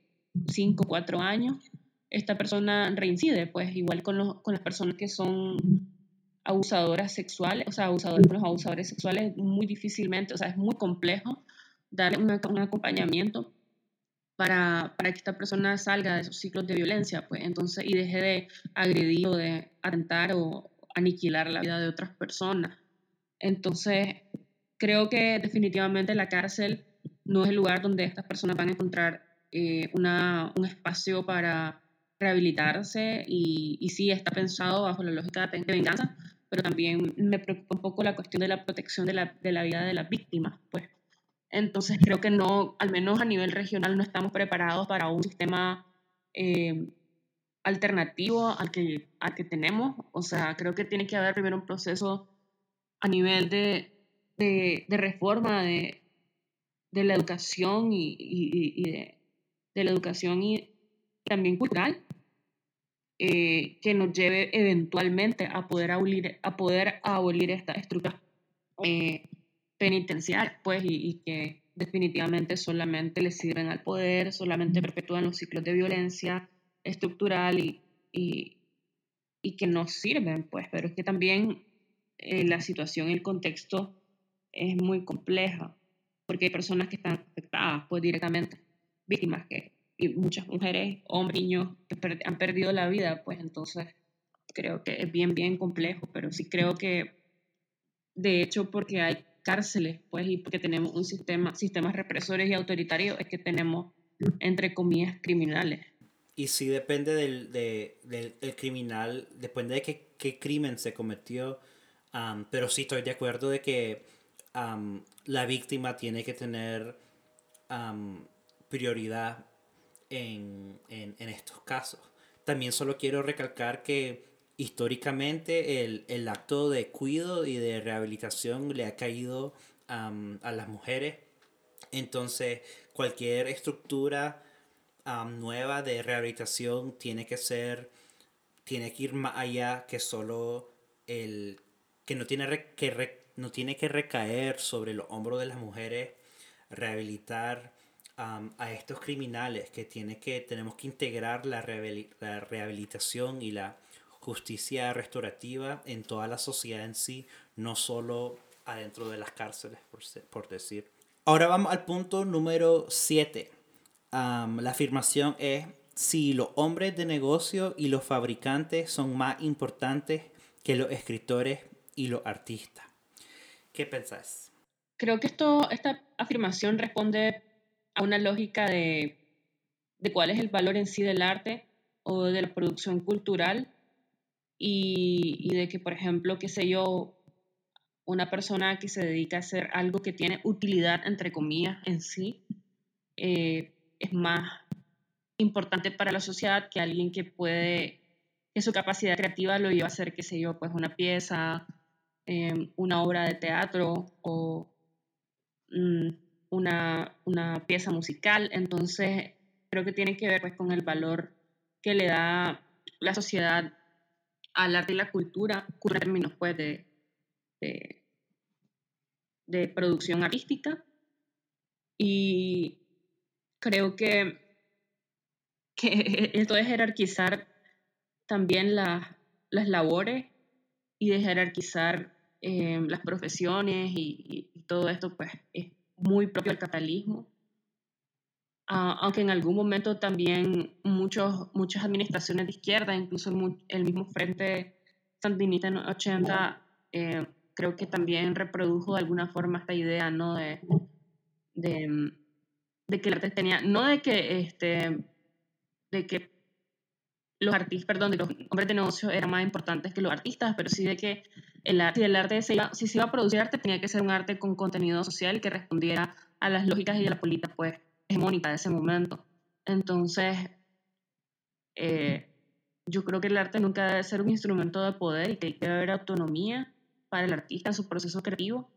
5 o 4 años esta persona reincide, pues igual con, los, con las personas que son abusadoras sexuales, o sea, abusadores los abusadores sexuales, muy difícilmente, o sea, es muy complejo darle un, ac- un acompañamiento para, que esta persona salga de esos ciclos de violencia, pues entonces, y deje de agredir o de atentar o aniquilar la vida de otras personas. Entonces, creo que definitivamente la cárcel no es el lugar donde estas personas van a encontrar eh, un espacio para rehabilitarse y, y sí está pensado bajo la lógica de venganza, pero también me preocupa un poco la cuestión de la protección de la, de la vida de las víctimas, pues. Entonces creo que no, al menos a nivel regional, no estamos preparados para un sistema eh, alternativo al que, al que tenemos. O sea, creo que tiene que haber primero un proceso a nivel de, de, reforma de, de la educación y, y- de la educación y también cultural eh, que nos lleve eventualmente a poder abolir, a poder abolir estas estructuras eh, penitenciarias, pues, y, y que definitivamente solamente le sirven al poder, solamente perpetúan los ciclos de violencia estructural y, y, y que no sirven, pues, pero es que también eh, la situación, el contexto es muy compleja, porque hay personas que están afectadas, pues, directamente, víctimas que, y muchas mujeres, hombres, niños que per- han perdido la vida, pues, entonces creo que es bien, bien complejo, pero sí creo que, de hecho, porque hay cárceles, pues, y porque tenemos un sistema, sistemas represores y autoritarios, es que tenemos, entre comillas, criminales. Y sí depende del, de- del, del criminal, depende de qué, qué crimen se cometió, am, pero sí estoy de acuerdo de que am, la víctima tiene que tener am, prioridad en, en- en estos casos. También solo quiero recalcar que históricamente el, el acto de cuidado y de rehabilitación le ha caído am, a las mujeres. Entonces, cualquier estructura am, nueva de rehabilitación tiene que ser, tiene que ir más allá que solo el, que no tiene que re- no tiene que recaer sobre los hombros de las mujeres rehabilitar am, a estos criminales, que tiene que, tenemos que integrar la, rehabili- la rehabilitación y la justicia restaurativa en toda la sociedad en sí, no solo adentro de las cárceles, por, por decir. Ahora vamos al punto número 7. la afirmación es si los hombres de negocio y los fabricantes son más importantes que los escritores y los artistas. ¿Qué pensás? Creo que esto, esta afirmación responde a una lógica de, de cuál es el valor en sí del arte o de la producción cultural y, y de que, por ejemplo, qué sé yo, una persona que se dedica a hacer algo que tiene utilidad, entre comillas, en sí, eh, es más importante para la sociedad que alguien que puede, que su capacidad creativa lo lleva a hacer, qué sé yo, pues una pieza, eh, una obra de teatro o mm, una, una pieza musical. Entonces, creo que tiene que ver pues, con el valor que le da la sociedad al arte y la cultura, en términos pues, de, de, producción artística. Y creo que, que esto de jerarquizar también la- las labores y de jerarquizar eh, las profesiones y, y todo esto, pues es muy propio del capitalismo. Ah, aunque en algún momento también muchos, muchas administraciones de izquierda, incluso el mismo Frente Sandinista en los 80, eh, creo que también reprodujo de alguna forma esta idea, ¿no? De, de, que el arte tenía, no de que, este, de que los artistas, perdón, de los hombres de negocio eran más importantes que los artistas, pero sí de que el arte, el arte se iba, si se iba a producir arte, tenía que ser un arte con contenido social que respondiera a las lógicas y a la política, pues, hegemónica de ese momento. Entonces, eh, yo creo que el arte nunca debe ser un instrumento de poder y que debe haber autonomía para el artista en su proceso creativo.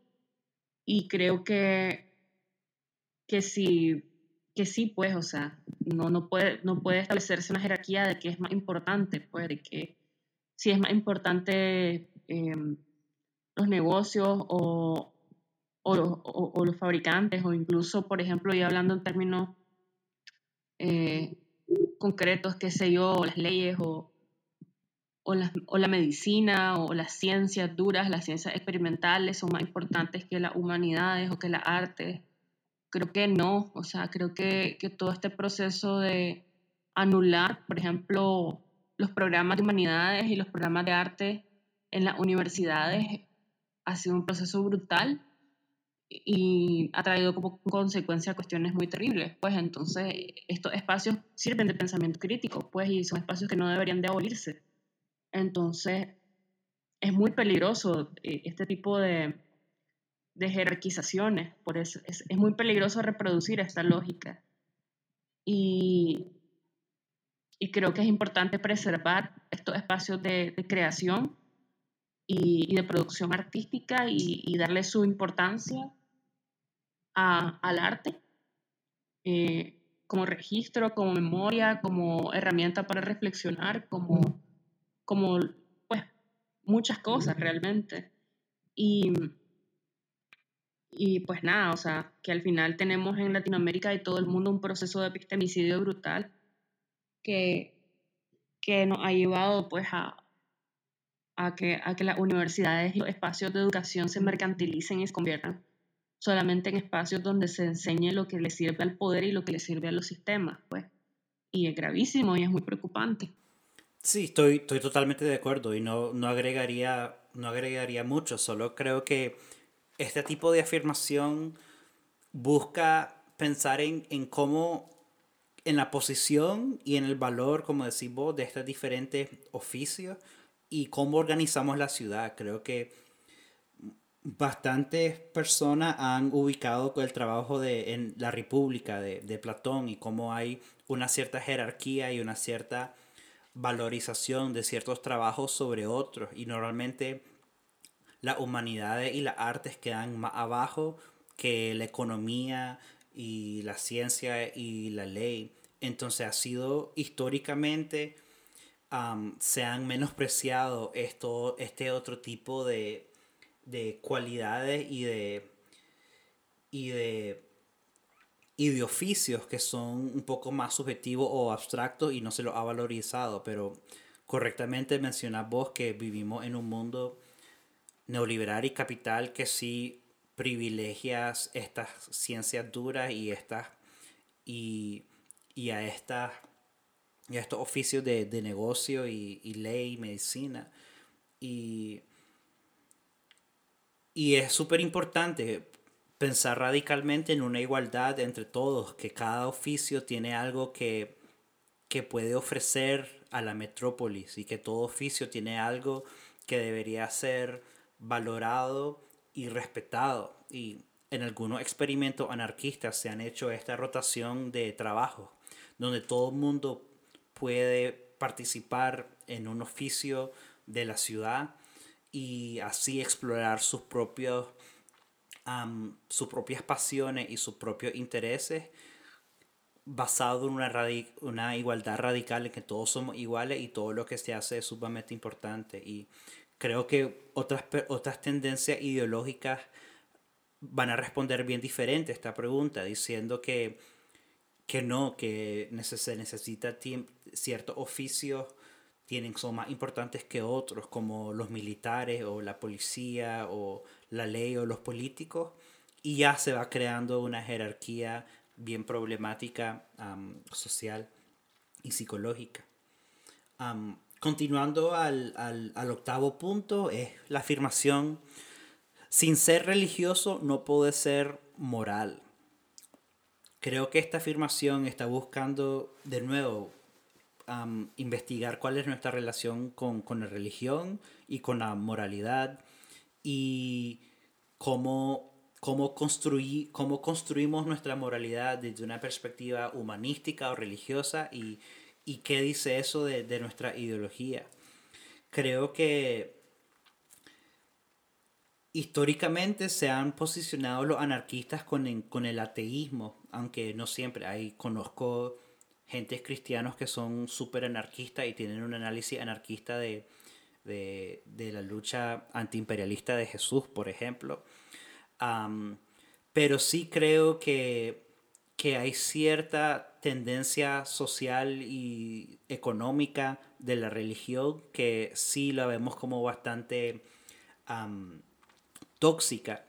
Y creo que, que si que sí, pues, o sea, no, no, puede, no puede establecerse una jerarquía de qué es más importante, pues, de que si es más importante em, los negocios o, o, los fabricantes, o incluso, por ejemplo, ya hablando en términos eh, concretos, qué sé yo, las leyes o, o, la, o la medicina o las ciencias duras, las ciencias experimentales son más importantes que las humanidades o que las artes. Creo que no, o sea, creo que, que todo este proceso de anular, por ejemplo, los programas de humanidades y los programas de arte en las universidades ha sido un proceso brutal y ha traído como consecuencia cuestiones muy terribles. Pues entonces estos espacios sirven de pensamiento crítico, pues, y son espacios que no deberían de abolirse. Entonces es muy peligroso eh, este tipo de, de jerarquizaciones, por eso es, es, muy peligroso reproducir esta lógica. Y, y, creo que es importante preservar estos espacios de, de creación y, y, de producción artística y, y darle su importancia a, al arte eh, como registro, como memoria, como herramienta para reflexionar, como, como pues, muchas cosas realmente. Y y pues nada, o sea, que al final tenemos en Latinoamérica y todo el mundo un proceso de epistemicidio brutal que, que nos ha llevado pues a, a, que, a que las universidades y los espacios de educación se mercantilicen y se conviertan solamente en espacios donde se enseñe lo que le sirve al poder y lo que le sirve a los sistemas, pues. Y es gravísimo y es muy preocupante. Sí, estoy, estoy totalmente de acuerdo y no, no, agregaría, no agregaría mucho, solo creo que este tipo de afirmación busca pensar en, en cómo, en la posición y en el valor, como decís vos, de estos diferentes oficios y cómo organizamos la ciudad. Creo que bastantes personas han ubicado el trabajo de, en la República de, de Platón y cómo hay una cierta jerarquía y una cierta valorización de ciertos trabajos sobre otros y normalmente las humanidades y las artes quedan más abajo que la economía y la ciencia y la ley. Entonces ha sido históricamente, se han menospreciado esto, este otro tipo de, de cualidades y de, y de y de oficios que son un poco más subjetivos o abstractos y no se los ha valorizado, pero correctamente mencionas vos que vivimos en un mundo neoliberal y capital que sí privilegias estas ciencias duras y estas y, y a estas y a estos oficios de, de negocio y, y, ley y medicina. Y, y es súper importante pensar radicalmente en una igualdad entre todos, que cada oficio tiene algo que, que puede ofrecer a la metrópolis y que todo oficio tiene algo que debería ser valorado y respetado. Y en algunos experimentos anarquistas se han hecho esta rotación de trabajo, donde todo el mundo puede participar en un oficio de la ciudad y así explorar sus propios sus propias pasiones y sus propios intereses basado en una, una igualdad radical en que todos somos iguales y todo lo que se hace es sumamente importante. Y creo que otras, otras tendencias ideológicas van a responder bien diferente a esta pregunta, diciendo que, que no, que se necesita ciertos oficios tienen, son más importantes que otros, como los militares o la policía o la ley o los políticos, y ya se va creando una jerarquía bien problemática social y psicológica. Continuando al, al, al, octavo punto, es la afirmación, sin ser religioso no puede ser moral. creo que esta afirmación está buscando de nuevo investigar cuál es nuestra relación con, con la religión y con la moralidad y cómo, cómo, construí, cómo construimos nuestra moralidad desde una perspectiva humanística o religiosa y, y qué dice eso de, de nuestra ideología. Creo que históricamente se han posicionado los anarquistas con, con el ateísmo, aunque no siempre. Hay, conozco gentes cristianos que son súper anarquistas y tienen un análisis anarquista de, de, de la lucha antiimperialista de Jesús, por ejemplo. Pero sí creo que, que hay cierta tendencia social y económica de la religión que sí la vemos como bastante tóxica,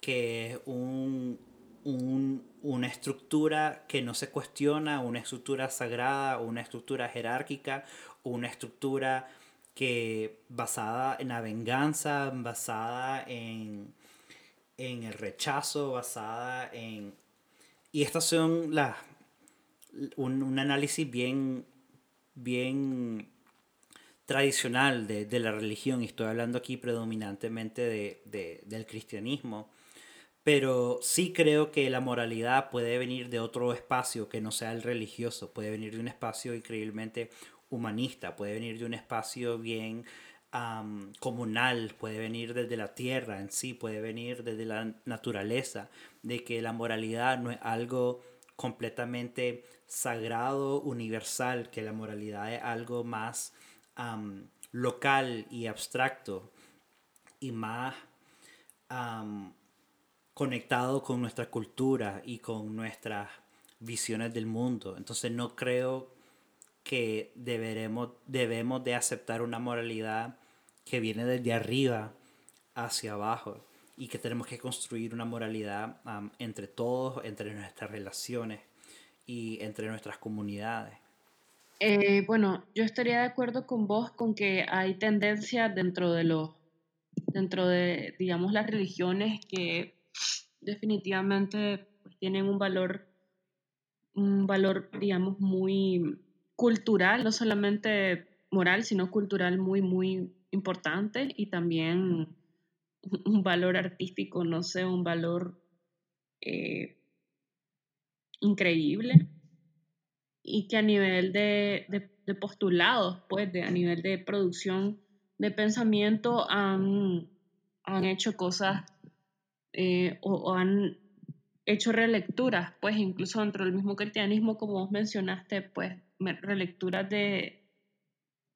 que es un, un- una estructura que no se cuestiona, una estructura sagrada, una estructura jerárquica, una estructura que basada en la venganza, basada en, en el rechazo, basada en... Y estas son las... Un, un análisis bien, bien tradicional de, de la religión, y estoy hablando aquí predominantemente de, de- del cristianismo, pero sí creo que la moralidad puede venir de otro espacio que no sea el religioso, puede venir de un espacio increíblemente humanista, puede venir de un espacio bien am, comunal, puede venir desde la tierra en sí, puede venir desde la naturaleza, de que la moralidad no es algo completamente sagrado, universal, que la moralidad es algo más am, local y abstracto y más am, conectado con nuestra cultura y con nuestras visiones del mundo. Entonces no creo que deberemos, debemos de aceptar una moralidad que viene desde arriba hacia abajo y que tenemos que construir una moralidad entre todos, entre nuestras relaciones y entre nuestras comunidades. Eh, bueno, yo estaría de acuerdo con vos con que hay tendencias dentro de los, dentro de, digamos, las religiones que definitivamente pues, tienen un valor, un valor, digamos, muy cultural, no solamente moral, sino cultural muy, muy importante y también un valor artístico, no sé, un valor eh, increíble y que a nivel de, de- de postulados, pues, de, a nivel de producción de pensamiento han, han hecho cosas eh, o, o han hecho relecturas, pues, incluso dentro del mismo cristianismo, como vos mencionaste, pues, relecturas de,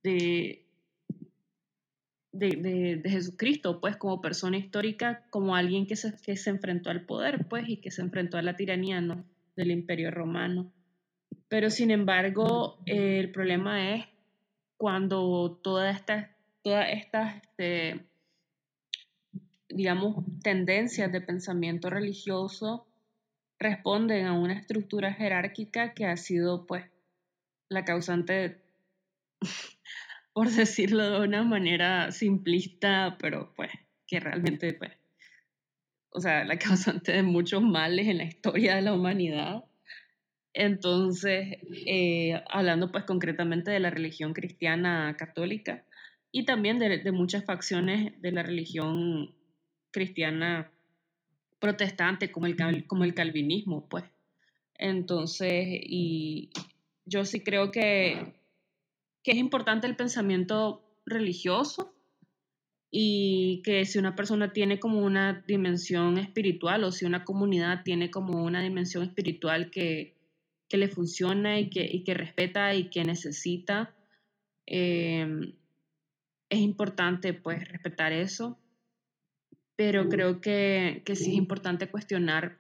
de, de, de- de Jesucristo, pues, como persona histórica, como alguien que se, que se enfrentó al poder, pues, y que se enfrentó a la tiranía, ¿no? del imperio romano. Pero sin embargo, eh, el problema es cuando todas estas, todas estas, este, digamos, tendencias de pensamiento religioso responden a una estructura jerárquica que ha sido, pues, la causante, por decirlo de una manera simplista, pero pues, que realmente, pues, o sea, la causante de muchos males en la historia de la humanidad. Entonces, eh, hablando pues concretamente de la religión cristiana católica y también de, de muchas facciones de la religión cristiana protestante como el, como el calvinismo, pues. Entonces, y yo sí creo que, que es importante el pensamiento religioso y que si una persona tiene como una dimensión espiritual o si una comunidad tiene como una dimensión espiritual que, que le funciona y que, y que respeta y que necesita, eh, es importante pues respetar eso, pero creo que, que sí es importante cuestionar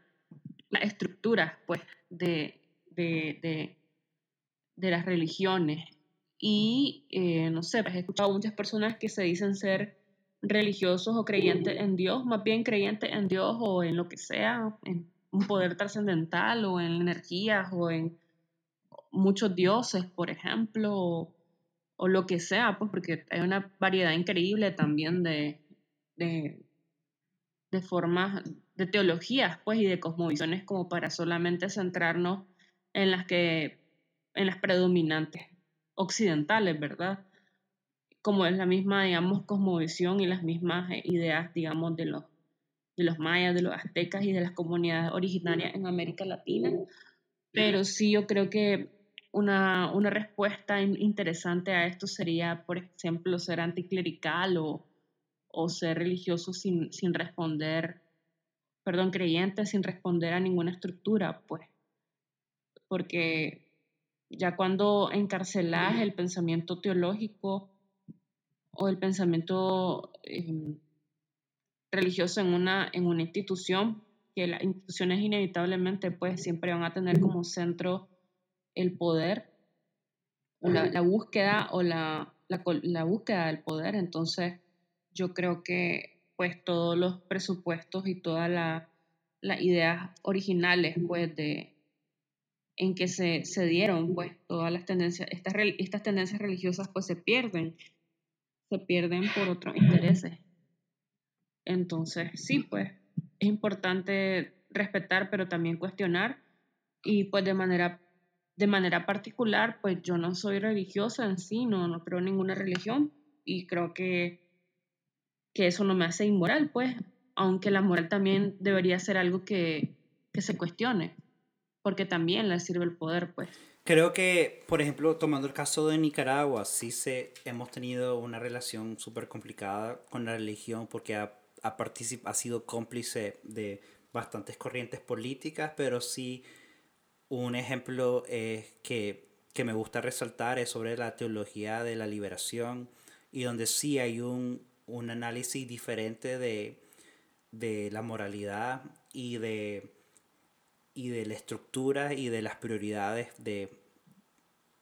las estructuras pues de, de, de, de las religiones. Y eh, no sé, pues, he escuchado muchas personas que se dicen ser religiosos o creyentes en Dios, más bien creyentes en Dios o en lo que sea, en un poder trascendental o en energías o en muchos dioses, por ejemplo, o, o lo que sea, pues porque hay una variedad increíble también de, de, de formas de teologías, pues, y de cosmovisiones como para solamente centrarnos en las que, en las predominantes occidentales, ¿verdad? Como es la misma, digamos, cosmovisión y las mismas eh, ideas, digamos, de los, de los mayas, de los aztecas y de las comunidades originarias en América Latina. Pero sí, yo creo que una, una respuesta interesante a esto sería, por ejemplo, ser anticlerical o, o ser religioso sin, sin responder, perdón, creyente sin responder a ninguna estructura, pues. Porque ya cuando encarcelas el pensamiento teológico o el pensamiento em, religioso en una, en una institución, que las instituciones inevitablemente pues siempre van a tener como centro el poder, la, la búsqueda o la, la, la, búsqueda del poder. Entonces, yo creo que pues todos los presupuestos y todas las ideas originales pues de, en que se, se dieron, pues todas las tendencias, estas, estas tendencias religiosas pues se pierden, se pierden por otros intereses. Entonces, sí, pues es importante respetar, pero también cuestionar. Y pues de manera, de manera particular, pues yo no soy religiosa en sí, no, no creo en ninguna religión. Y creo que, que eso no me hace inmoral, pues, aunque la moral también debería ser algo que, que se cuestione porque también le sirve el poder, pues. Creo que, por ejemplo, tomando el caso de Nicaragua, sí se, hemos tenido una relación súper complicada con la religión porque ha, ha, ha sido cómplice de bastantes corrientes políticas, pero sí un ejemplo que, que me gusta resaltar es sobre la teología de la liberación y donde sí hay un, un análisis diferente de, de la moralidad y de y de la estructura y de las prioridades de,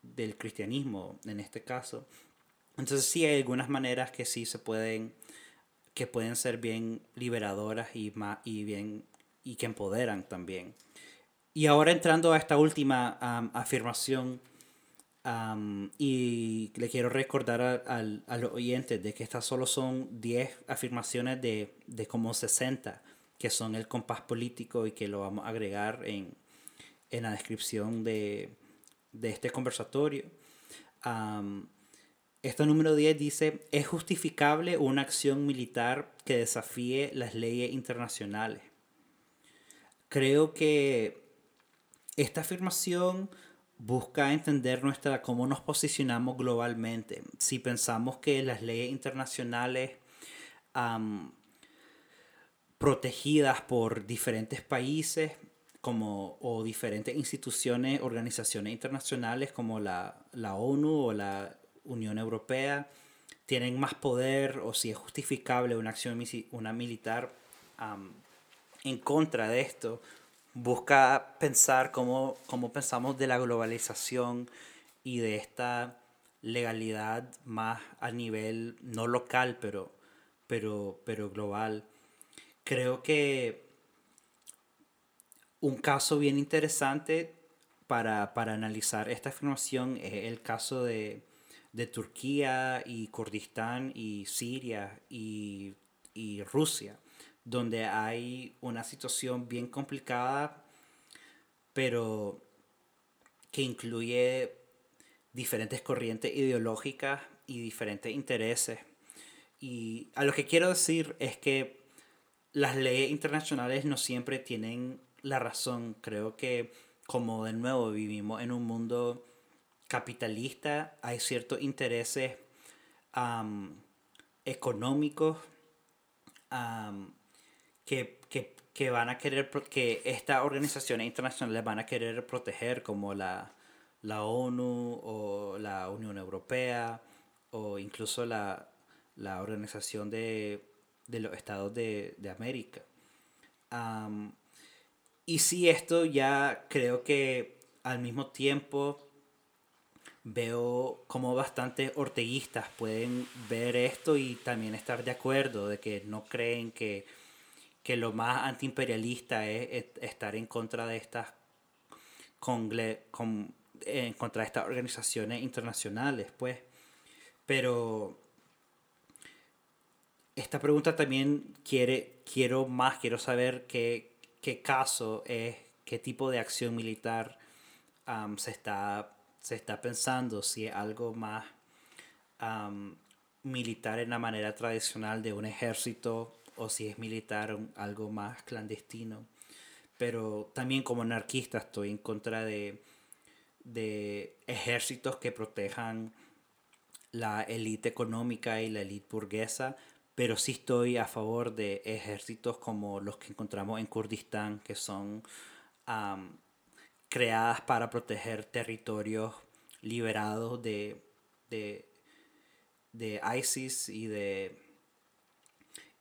del cristianismo en este caso. Entonces sí hay algunas maneras que sí se pueden, que pueden ser bien liberadoras y, más, y, bien, y que empoderan también. Y ahora entrando a esta última afirmación, y le quiero recordar a, a, los oyentes de que estas solo son 10 afirmaciones de, de como 60 que son el compás político y que lo vamos a agregar en, en la descripción de, de este conversatorio. Este número 10 dice, es justificable una acción militar que desafíe las leyes internacionales. Creo que esta afirmación busca entender nuestra cómo nos posicionamos globalmente. Si pensamos que las leyes internacionales protegidas por diferentes países como, o diferentes instituciones, organizaciones internacionales como la, la ONU o la Unión Europea tienen más poder o si es justificable una acción una militar en contra de esto, busca pensar cómo, cómo pensamos de la globalización y de esta legalidad más a nivel no local, pero, pero, pero global. Creo que un caso bien interesante para, analizar esta afirmación es el caso de, Turquía y Kurdistán y Siria y, Rusia, donde hay una situación bien complicada, pero que incluye diferentes corrientes ideológicas y diferentes intereses. Y a lo que quiero decir es que las leyes internacionales no siempre tienen la razón. Creo que como de nuevo vivimos en un mundo capitalista, hay ciertos intereses económicos que, que, van a querer, que estas organizaciones internacionales van a querer proteger, como la, la ONU o la Unión Europea o incluso la, la Organización de de los estados de, América. y si esto ya creo que al mismo tiempo veo como bastantes orteguistas pueden ver esto y también estar de acuerdo de que no creen que, que lo más antiimperialista es, estar en contra de estas con, en contra estas organizaciones internacionales pues. Pero esta pregunta también quiere, quiero más, quiero saber qué, qué caso es, qué tipo de acción militar se, está, se está pensando, si es algo más militar en la manera tradicional de un ejército o si es militar algo más clandestino. Pero también como anarquista estoy en contra de, de ejércitos que protejan la élite económica y la élite burguesa, pero sí estoy a favor de ejércitos como los que encontramos en Kurdistán, que son creadas para proteger territorios liberados de, de, de ISIS y de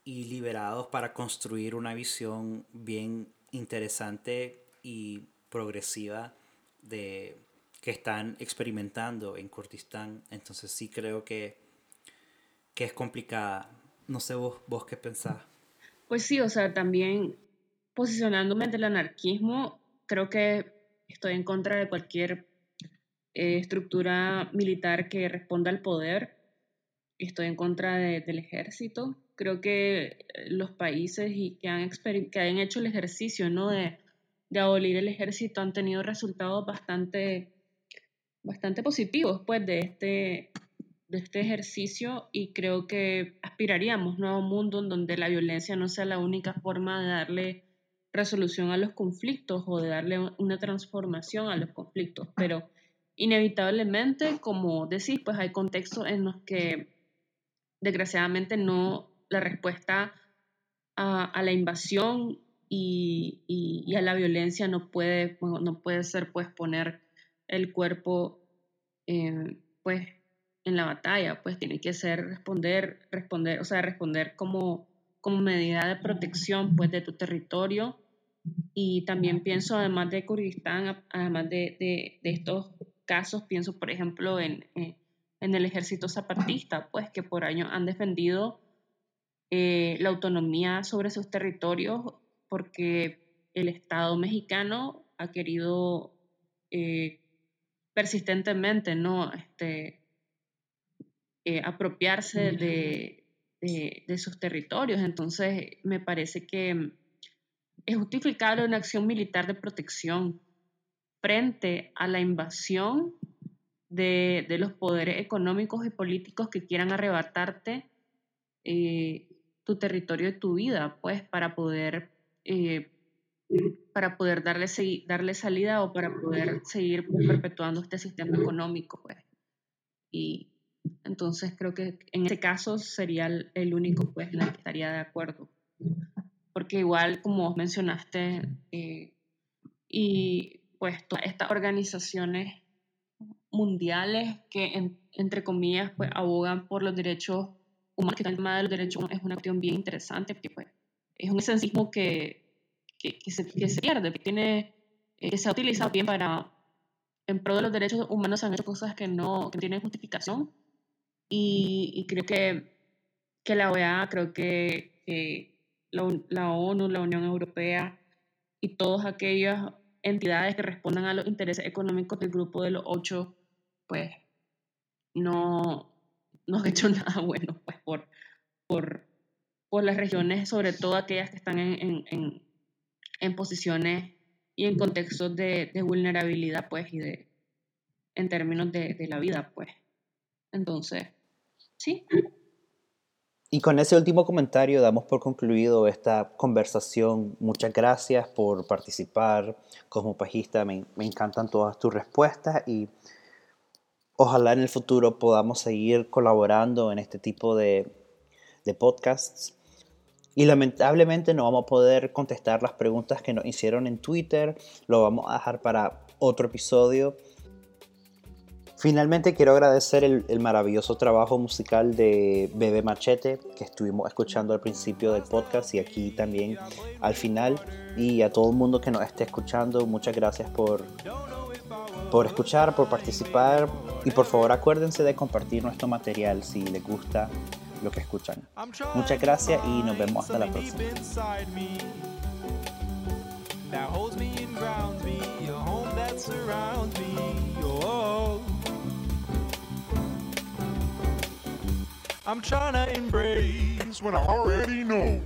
y liberados para construir una visión bien interesante y progresiva de que están experimentando en Kurdistán. Entonces sí creo que, que es complicada. No sé vos, vos qué pensás. Pues sí, o sea, también posicionándome ante el anarquismo, creo que estoy en contra de cualquier eh, estructura militar que responda al poder. Estoy en contra de- del ejército. Creo que eh, los países y que, han que han hecho el ejercicio ¿no? de, de abolir el ejército han tenido resultados bastante, bastante positivos pues, de, este, de este ejercicio y creo que aspiraríamos a un mundo en donde la violencia no sea la única forma de darle resolución a los conflictos o de darle una transformación a los conflictos, pero inevitablemente, como decís, pues hay contextos en los que desgraciadamente no la respuesta a, la invasión y, a la violencia no puede, no puede ser pues poner el cuerpo eh, pues en la batalla, pues tiene que ser responder, responder, o sea, responder como, como medida de protección pues de tu territorio. Y también pienso, además de Kurdistán, además de, de- de estos casos, pienso, por ejemplo, en, en- en el ejército zapatista, pues que por años han defendido eh, la autonomía sobre sus territorios porque el Estado mexicano ha querido eh, persistentemente, ¿no? Este, eh, apropiarse de, de- de sus territorios. Entonces, me parece que es justificable una acción militar de protección frente a la invasión de, de los poderes económicos y políticos que quieran arrebatarte eh, tu territorio y tu vida, pues para poder, eh, para poder darle, darle salida o para poder seguir pues, perpetuando este sistema económico. Pues. Y entonces creo que en ese caso sería el, único pues, en el que estaría de acuerdo porque igual como mencionaste, eh, y pues todas estas organizaciones mundiales que en- entre comillas pues abogan por los derechos humanos, que el tema de los derechos humanos es una cuestión bien interesante, porque pues es un esencismo que, que, que se, que se pierde, que, tiene, eh, que se ha utilizado bien para, en pro de los derechos humanos se han hecho cosas que no, que tienen justificación, y, y creo que, que la OEA, creo que, que la, la ONU, la Unión Europea y todas aquellas entidades que respondan a los intereses económicos del grupo de los ocho, pues no, no han hecho nada bueno pues, por, por, por las regiones, sobre todo aquellas que están en, en, en, posiciones y en contextos de, de vulnerabilidad, pues, y de, en términos de, de la vida, pues. Entonces, sí, Y con ese último comentario damos por concluido esta conversación. Muchas gracias por participar, Cosmopajista. Me, me encantan todas tus respuestas y ojalá en el futuro podamos seguir colaborando en este tipo de, de podcasts. Y lamentablemente no vamos a poder contestar las preguntas que nos hicieron en Twitter. Lo vamos a dejar para otro episodio. Finalmente quiero agradecer el, maravilloso trabajo musical de Bebe Machete que estuvimos escuchando al principio del podcast y aquí también al final. Y a todo el mundo que nos esté escuchando, muchas gracias por, por escuchar, por participar y por favor acuérdense de compartir nuestro material si les gusta lo que escuchan. Muchas gracias y nos vemos hasta la próxima. I'm trying to embrace when I already know.